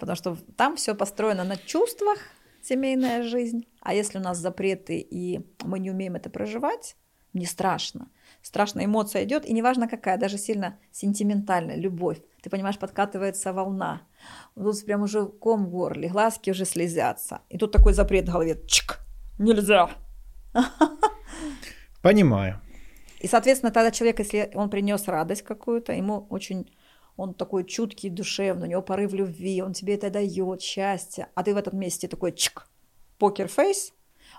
Потому что там все построено на чувствах, семейная жизнь. А если у нас запреты, и мы не умеем это проживать, мне страшно. Страшная эмоция идет, и неважно какая, даже сильно сентиментальная, любовь. Ты понимаешь, подкатывается волна. Тут прям уже ком в горле, глазки уже слезятся. И тут такой запрет в голове. Чик! Нельзя! Понимаю. И, соответственно, тогда человек, если он принес радость какую-то, ему очень он такой чуткий, душевный, у него порыв любви, он тебе это дает, счастье, а ты в этом месте такой чик, покер-фейс,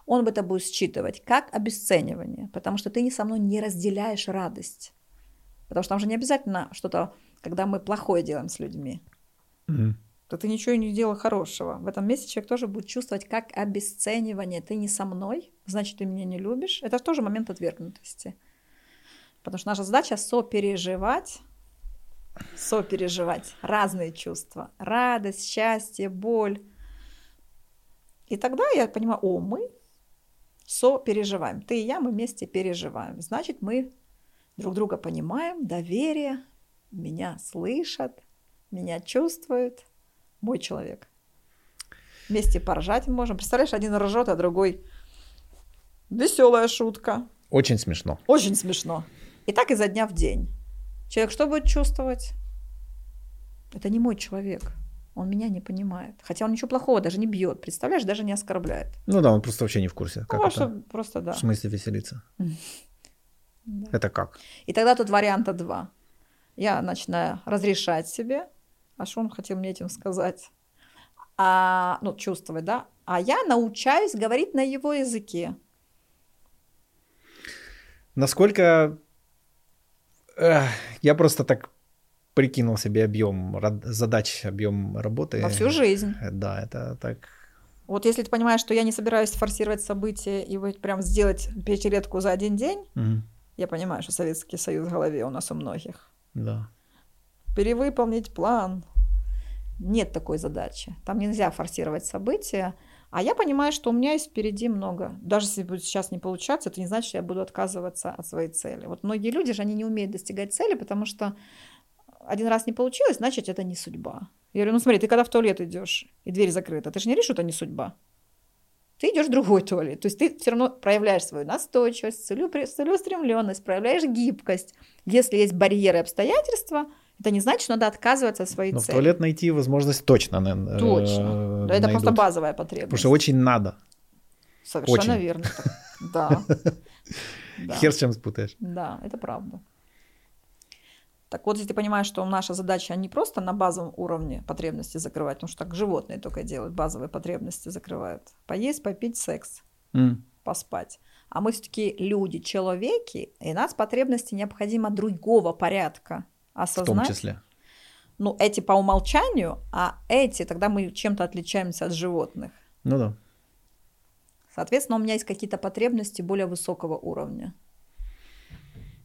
он бы это будет считывать как обесценивание, потому что ты со мной не разделяешь радость. Потому что там же не обязательно что-то, когда мы плохое делаем с людьми. Mm-hmm. То ты ничего не делал хорошего. В этом месте человек тоже будет чувствовать как обесценивание. Ты не со мной, значит, ты меня не любишь. Это тоже момент отвергнутости. Потому что наша задача сопереживать сопереживать разные чувства. Радость, счастье, боль. И тогда я понимаю, о, мы сопереживаем. Ты и я, мы вместе переживаем. Значит, мы друг друга понимаем, доверие, меня слышат, меня чувствуют. Мой человек. Вместе поржать можем. Представляешь, один ржет, а другой веселая шутка. Очень смешно. Очень смешно. И так изо дня в день. Человек что будет чувствовать? Это не мой человек. Он меня не понимает. Хотя он ничего плохого даже не бьет. Представляешь, даже не оскорбляет. Ну да, он просто вообще не в курсе. Как ну, это? просто да. В смысле веселиться? (laughs) Да. Это как? И тогда тут варианта два. Я начинаю разрешать себе. А что он хотел мне этим сказать? А, ну, чувствовать, да? А я научаюсь говорить на его языке. Насколько я просто так прикинул себе объем задач, объем работы. На всю жизнь. Э, да, это так. Вот если ты понимаешь, что я не собираюсь форсировать события и вот прям сделать пятилетку за один день, угу. я понимаю, что Советский Союз в голове у нас у многих. Да. Перевыполнить план. Нет такой задачи. Там нельзя форсировать события. А я понимаю, что у меня есть впереди много. Даже если будет сейчас не получаться, это не значит, что я буду отказываться от своей цели. Вот многие люди же, они не умеют достигать цели, потому что один раз не получилось, значит, это не судьба. Я говорю, ну смотри, ты когда в туалет идешь, и дверь закрыта, ты же не решишь, что это не судьба. Ты идешь в другой туалет. То есть ты все равно проявляешь свою настойчивость, целеустремленность, проявляешь гибкость. Если есть барьеры обстоятельства, это не значит, что надо отказываться от своей Но цели. в туалет найти возможность точно. Э, точно. Да, это просто базовая потребность. Потому что очень надо. Совершенно очень. верно. (laughs) Да. Хер с чем спутаешь. Да, это правда. Так вот, если ты понимаешь, что наша задача не просто на базовом уровне потребности закрывать, потому что так животные только делают, базовые потребности закрывают. Поесть, попить, секс, mm. поспать. А мы все-таки люди, человеки, и нас потребности необходимо другого порядка осознать. В том числе. Ну, эти по умолчанию, а эти, тогда мы чем-то отличаемся от животных. Ну да. Соответственно, у меня есть какие-то потребности более высокого уровня.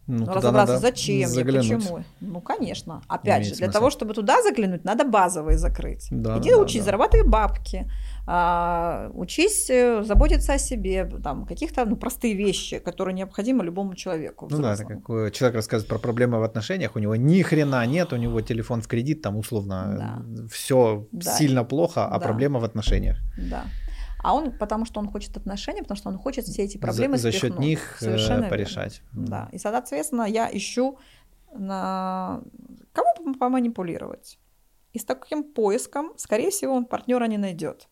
Ну, ну разобраться, зачем заглянуть. я, почему. Ну, конечно. Опять Имеет же, для смысл. того, чтобы туда заглянуть, надо базовые закрыть. Да, Иди да, учись, да. зарабатывай бабки, А, учись э, заботиться о себе, там, каких-то ну, простые вещи, которые необходимы любому человеку. Ну да, это как э, человек рассказывает про проблемы в отношениях, у него ни хрена нет, у него телефон в кредит, там условно да. все да. сильно плохо, а да. проблема в отношениях. Да. А он, потому что он хочет отношений, потому что он хочет все эти проблемы за, за счет них э, Совершенно порешать. Верно. Да. И, соответственно, я ищу на кому поманипулировать. И с таким поиском, скорее всего, он партнера не найдет.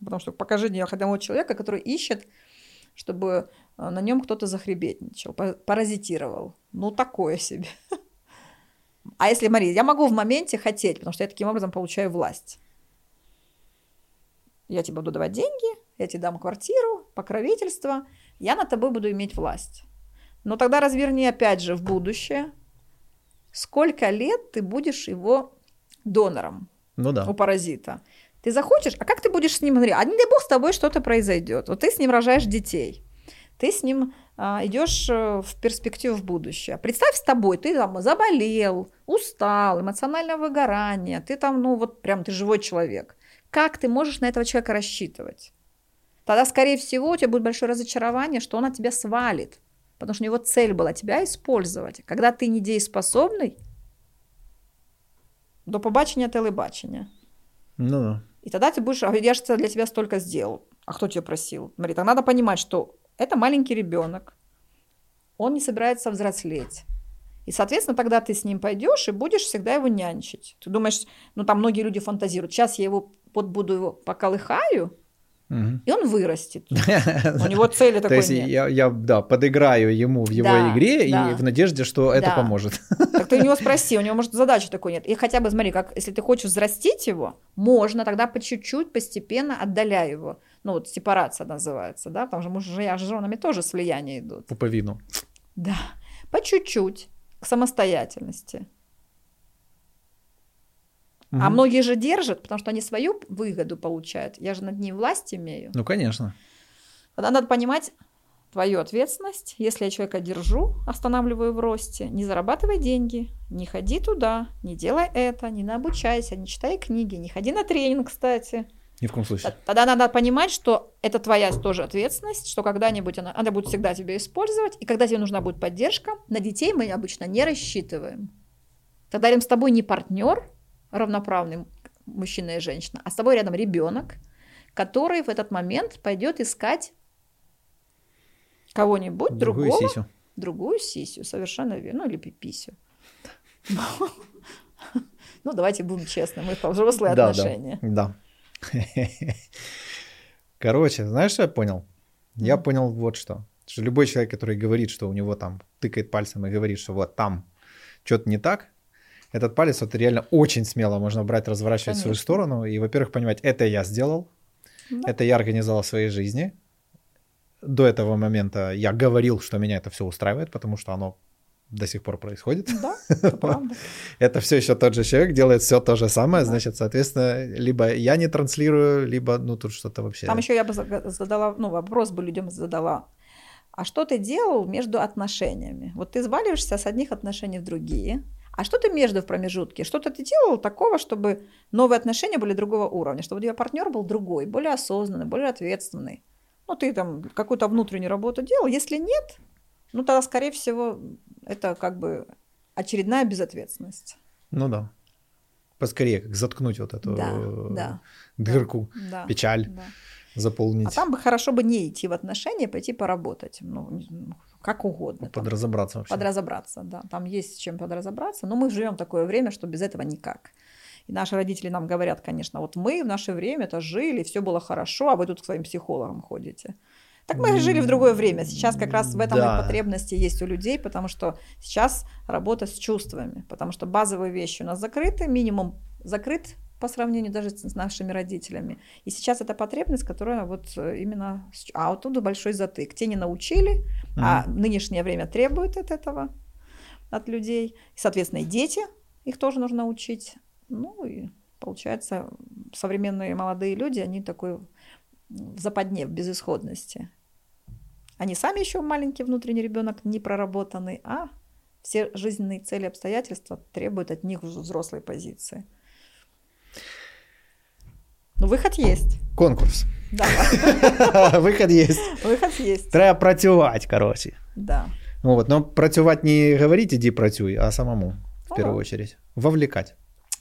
Потому что покажи мне одного человека, который ищет, чтобы э, на нем кто-то захребетничал, паразитировал. Ну, такое себе. А если, Мария, я могу в моменте хотеть, потому что я таким образом получаю власть. Я тебе буду давать деньги, я тебе дам квартиру, покровительство, я над тобой буду иметь власть. Но тогда разверни опять же в будущее, сколько лет ты будешь его донором ну да. у паразита. Ты захочешь, а как ты будешь с ним, смотри, а не дай бог с тобой что-то произойдет. Вот ты с ним рожаешь детей, ты с ним а, идешь э, в перспективу в будущее. Представь с тобой, ты там заболел, устал, эмоциональное выгорание, ты там, ну вот прям ты живой человек. Как ты можешь на этого человека рассчитывать? Тогда, скорее всего, у тебя будет большое разочарование, что он от тебя свалит. Потому что у него цель была тебя использовать. Когда ты недееспособный, до побачення телебачення. Ну да. И тогда ты будешь, а я же для тебя столько сделал. А кто тебя просил? Смотри, тогда надо понимать, что это маленький ребенок, он не собирается взрослеть. И, соответственно, тогда ты с ним пойдешь и будешь всегда его нянчить. Ты думаешь, ну там многие люди фантазируют, сейчас я его вот буду его поколыхаю, Угу. И он вырастет. (laughs) У него цели такой То есть нет. Я, я, да, подыграю ему в его да, игре да. и в надежде, что это да. поможет. Так ты у него (laughs) спроси, у него, может, задачи такой нет. И хотя бы, смотри, как, если ты хочешь взрастить его, можно тогда по чуть-чуть, постепенно отдаляй его. Ну, вот сепарация называется, да, потому что мужья с женами тоже с влияния идут. Пуповину. Да, по чуть-чуть, к самостоятельности. Угу. А многие же держат, потому что они свою выгоду получают. Я же над ним власть имею. Ну, конечно. Тогда надо понимать твою ответственность. Если я человека держу, останавливаю в росте, не зарабатывай деньги, не ходи туда, не делай это, не наобучайся, не читай книги, не ходи на тренинг, кстати. Ни в коем случае. Тогда надо понимать, что это твоя тоже ответственность, что когда-нибудь она, она будет всегда тебя использовать, и когда тебе нужна будет поддержка, на детей мы обычно не рассчитываем. Тогда рядом с тобой не партнер, равноправный мужчина и женщина, а с тобой рядом ребенок, который в этот момент пойдет искать кого-нибудь другую другого, сисю. другую сисю, совершенно верно, ну или пиписю. (laughs) Ну, давайте будем честны, мы взрослые отношения. Да, Короче, знаешь, что я понял? Я понял вот что. Что любой человек, который говорит, что у него там тыкает пальцем и говорит, что вот там что-то не так, этот палец вот реально очень смело можно брать, разворачивать Конечно. в свою сторону. И, во-первых, понимать, это я сделал, да. это я организовал в своей жизни. До этого момента я говорил, что меня это все устраивает, потому что оно до сих пор происходит. Да, (laughs) это правда. это все еще тот же человек делает все то же самое, да. значит, соответственно, либо я не транслирую, либо ну тут что-то вообще. Там еще я бы задала, ну вопрос бы людям задала. А что ты делал между отношениями? Вот ты сваливаешься с одних отношений в другие, а что ты между в промежутке? Что-то ты делал такого, чтобы новые отношения были другого уровня, чтобы у тебя партнер был другой, более осознанный, более ответственный. Ну, ты там какую-то внутреннюю работу делал. Если нет, ну, тогда, скорее всего, это как бы очередная безответственность. Ну да. Поскорее, как заткнуть вот эту да, да, дырку, да, печаль, да. Заполнить. А там бы хорошо бы не идти в отношения, пойти поработать. Ну, как угодно. Ну, подразобраться вообще. Подразобраться, да. Там есть с чем подразобраться, но мы живем такое время, что без этого никак. И наши родители нам говорят, конечно, вот мы в наше время это жили, все было хорошо, а вы тут к своим психологам ходите. Так мы жили в другое время. Сейчас как раз в этом да. и потребности есть у людей, потому что сейчас работа с чувствами, потому что базовые вещи у нас закрыты, минимум закрыт по сравнению даже с нашими родителями. И сейчас это потребность, которая вот э, именно... А оттуда большой затык. Те не научили, mm-hmm. а нынешнее время требует от этого, от людей. И, соответственно, и дети, их тоже нужно учить. Ну и получается, современные молодые люди, они такой в западне, в безысходности. Они сами еще маленький внутренний ребенок, не проработанный, а все жизненные цели и обстоятельства требуют от них взрослой позиции. Ну, выход есть. Конкурс. Да. (laughs) Выход есть. Выход есть. Треба працювати, короче. Да. Вот, но працювать не говорить, иди працюй, а самому в Ну первую очередь. Вовлекать.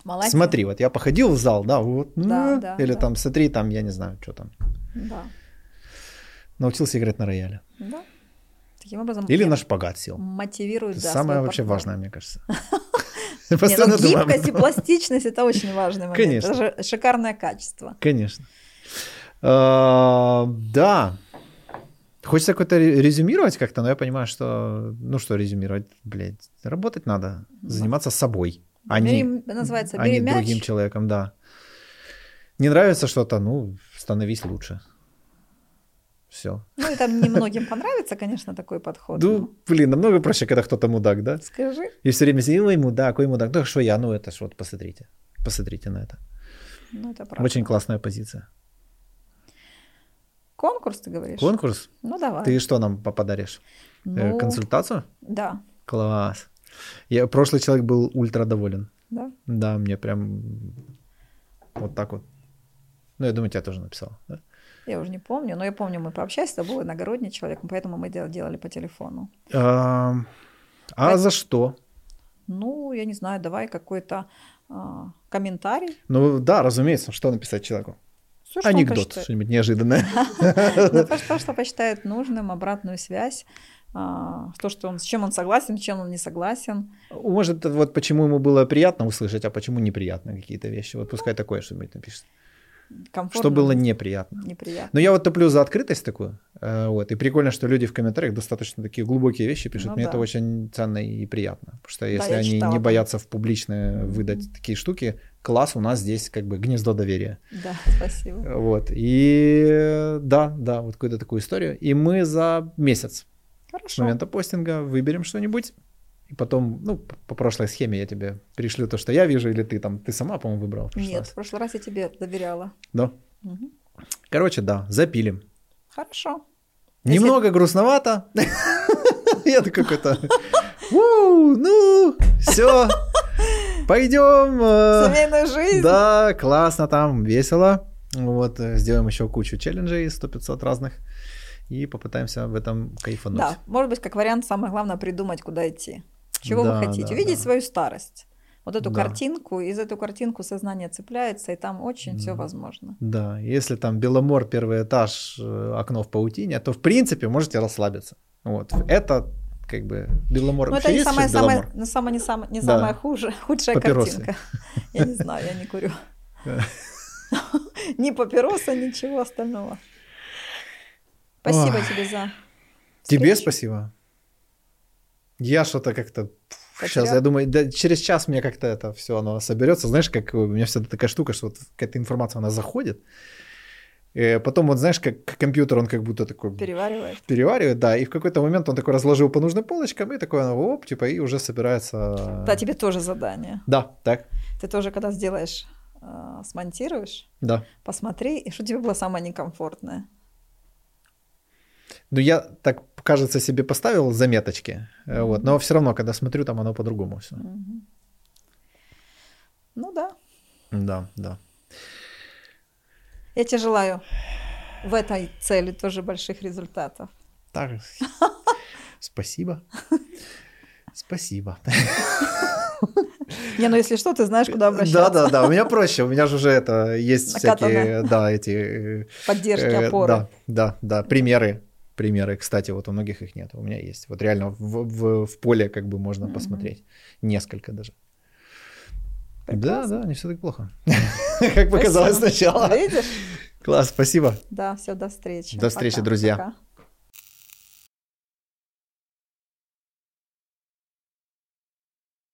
Молодец. Смотри, вот я походил в зал, да, вот, Да, ну, да, или да. там смотри, там, я не знаю, что там. Да. Научился играть на рояле. Да. Таким образом Или на шпагат сел. мотивирует, да, Самое вообще важное, мне кажется. (laughs) Не, Постоянно ну, думаю об гибкость и пластичность это очень важный момент. Конечно. Это шикарное качество. Конечно. А, Да. Хочется какое-то ре- резюмировать как-то, но я понимаю, что... Ну что резюмировать? Блядь, работать надо, заниматься собой, а не, называется а «Бери не мяч». другим человеком, да. Не нравится что-то, ну, становись лучше. Все. Ну, и там немногим понравится, конечно, такой подход. Ну, но блин, намного проще, когда кто-то мудак, да? Скажи. И все время сидел, ой, мудак, ой, мудак. Ну, что я? Ну, это ж вот, посмотрите. Посмотрите на это. Ну, это правда. Очень классная позиция. Конкурс, ты говоришь? Конкурс? Ну, давай. Ты что нам по- подаришь? Э, Ну, Консультацию? Да, Класс. Я, прошлый человек был ультра доволен. да. Да, мне прям вот так вот. Ну, я думаю, тебя тоже написал. Да? Я уже не помню, но я помню, мы пообщались, это был иногородний человек, поэтому мы дел- делали по телефону. А, а за что? Ну, я не знаю, давай какой-то а, комментарий. Ну, да, разумеется, что написать человеку? Всё, что Анекдот, что-нибудь неожиданное. (laughs) Ну, то, что- посчитает нужным, обратную связь, а, то, что он, с чем он согласен, с чем он не согласен. Может, вот почему ему было приятно услышать, а почему неприятно какие-то вещи. Вот пускай такое что-нибудь напишет. Комфортно, Что было неприятно. неприятно. Но я вот топлю за открытость такую. э, Вот. И прикольно, что люди в комментариях достаточно такие глубокие вещи пишут. Ну Мне да. это очень ценно и приятно. Потому что если я они читала не боятся в публичное выдать Мгм. такие штуки, класс, у нас здесь как бы гнездо доверия. Да, (laughs) спасибо. Вот. И да, да, вот какую-то такую историю. И мы за месяц с Хорошо. момента постинга выберем что-нибудь. И потом, ну, по прошлой схеме я тебе пришлю то, что я вижу, или ты там, ты сама, по-моему, выбрала. в Нет, раз. в прошлый раз я тебе доверяла. Да. Мгм. Короче, да, запилим. Хорошо. Если- Немного грустновато. (laughs) Я такой какой-то... «У, Ну, все, пойдем. э, Семейная жизнь. Да, классно там, весело. Вот, э, сделаем еще кучу челленджей, 100-500 разных. И попытаемся в этом кайфануть. Да, может быть, как вариант, самое главное придумать, куда идти. Чего Да, вы хотите? да, Увидеть да. свою старость. Вот эту Да. картинку, и за эту картинку сознание цепляется, и там очень все Мгм. возможно. Да, если там Беломор, первый этаж, э, окно в паутине, то в принципе можете расслабиться. Вот, это как бы Беломор Ну, это не Беломор? самое, ну, самое, не самое, не Да. самое хуже, худшая Папиросы. картинка. Я не знаю, я не курю. Да. (laughs) Ни папироса, ничего остального. Спасибо тебе за Тебе спасибо. Я что-то как-то... Сейчас, Потерял? я думаю, да, через час мне как-то это все оно соберется. Знаешь, как у меня всегда такая штука, что вот какая-то информация, она заходит. И потом, вот знаешь, как компьютер, он как будто такой Переваривает. переваривает, да, и в какой-то момент он такой разложил по нужным полочкам, и такой, оно, оп, типа, и уже собирается... Да, тебе тоже задание. Да, так, Ты тоже, когда сделаешь, э, смонтируешь, да. посмотри, и что тебе было самое некомфортное. Ну, я так, кажется, себе поставил заметочки, э, вот, но все равно, когда смотрю, там оно по-другому все. Мгм. Ну да. Да, да. Я тебе желаю в этой цели тоже больших результатов. Так, (laughs) спасибо. Спасибо. Не, ну если что, ты знаешь, куда обращаться. Да, да, да, у меня проще, у меня же уже это есть всякие, да, эти... э, Поддержки, э, опоры. Да, да, да, примеры, примеры, кстати, вот у многих их нет, у меня есть. Вот реально в, в- в поле как бы можно Мгм. посмотреть, несколько даже. Да, Прекрасно. да, не все так плохо, (laughs) как показалось сначала. Видишь? Класс, спасибо. Да, все, до встречи. До встречи, друзья.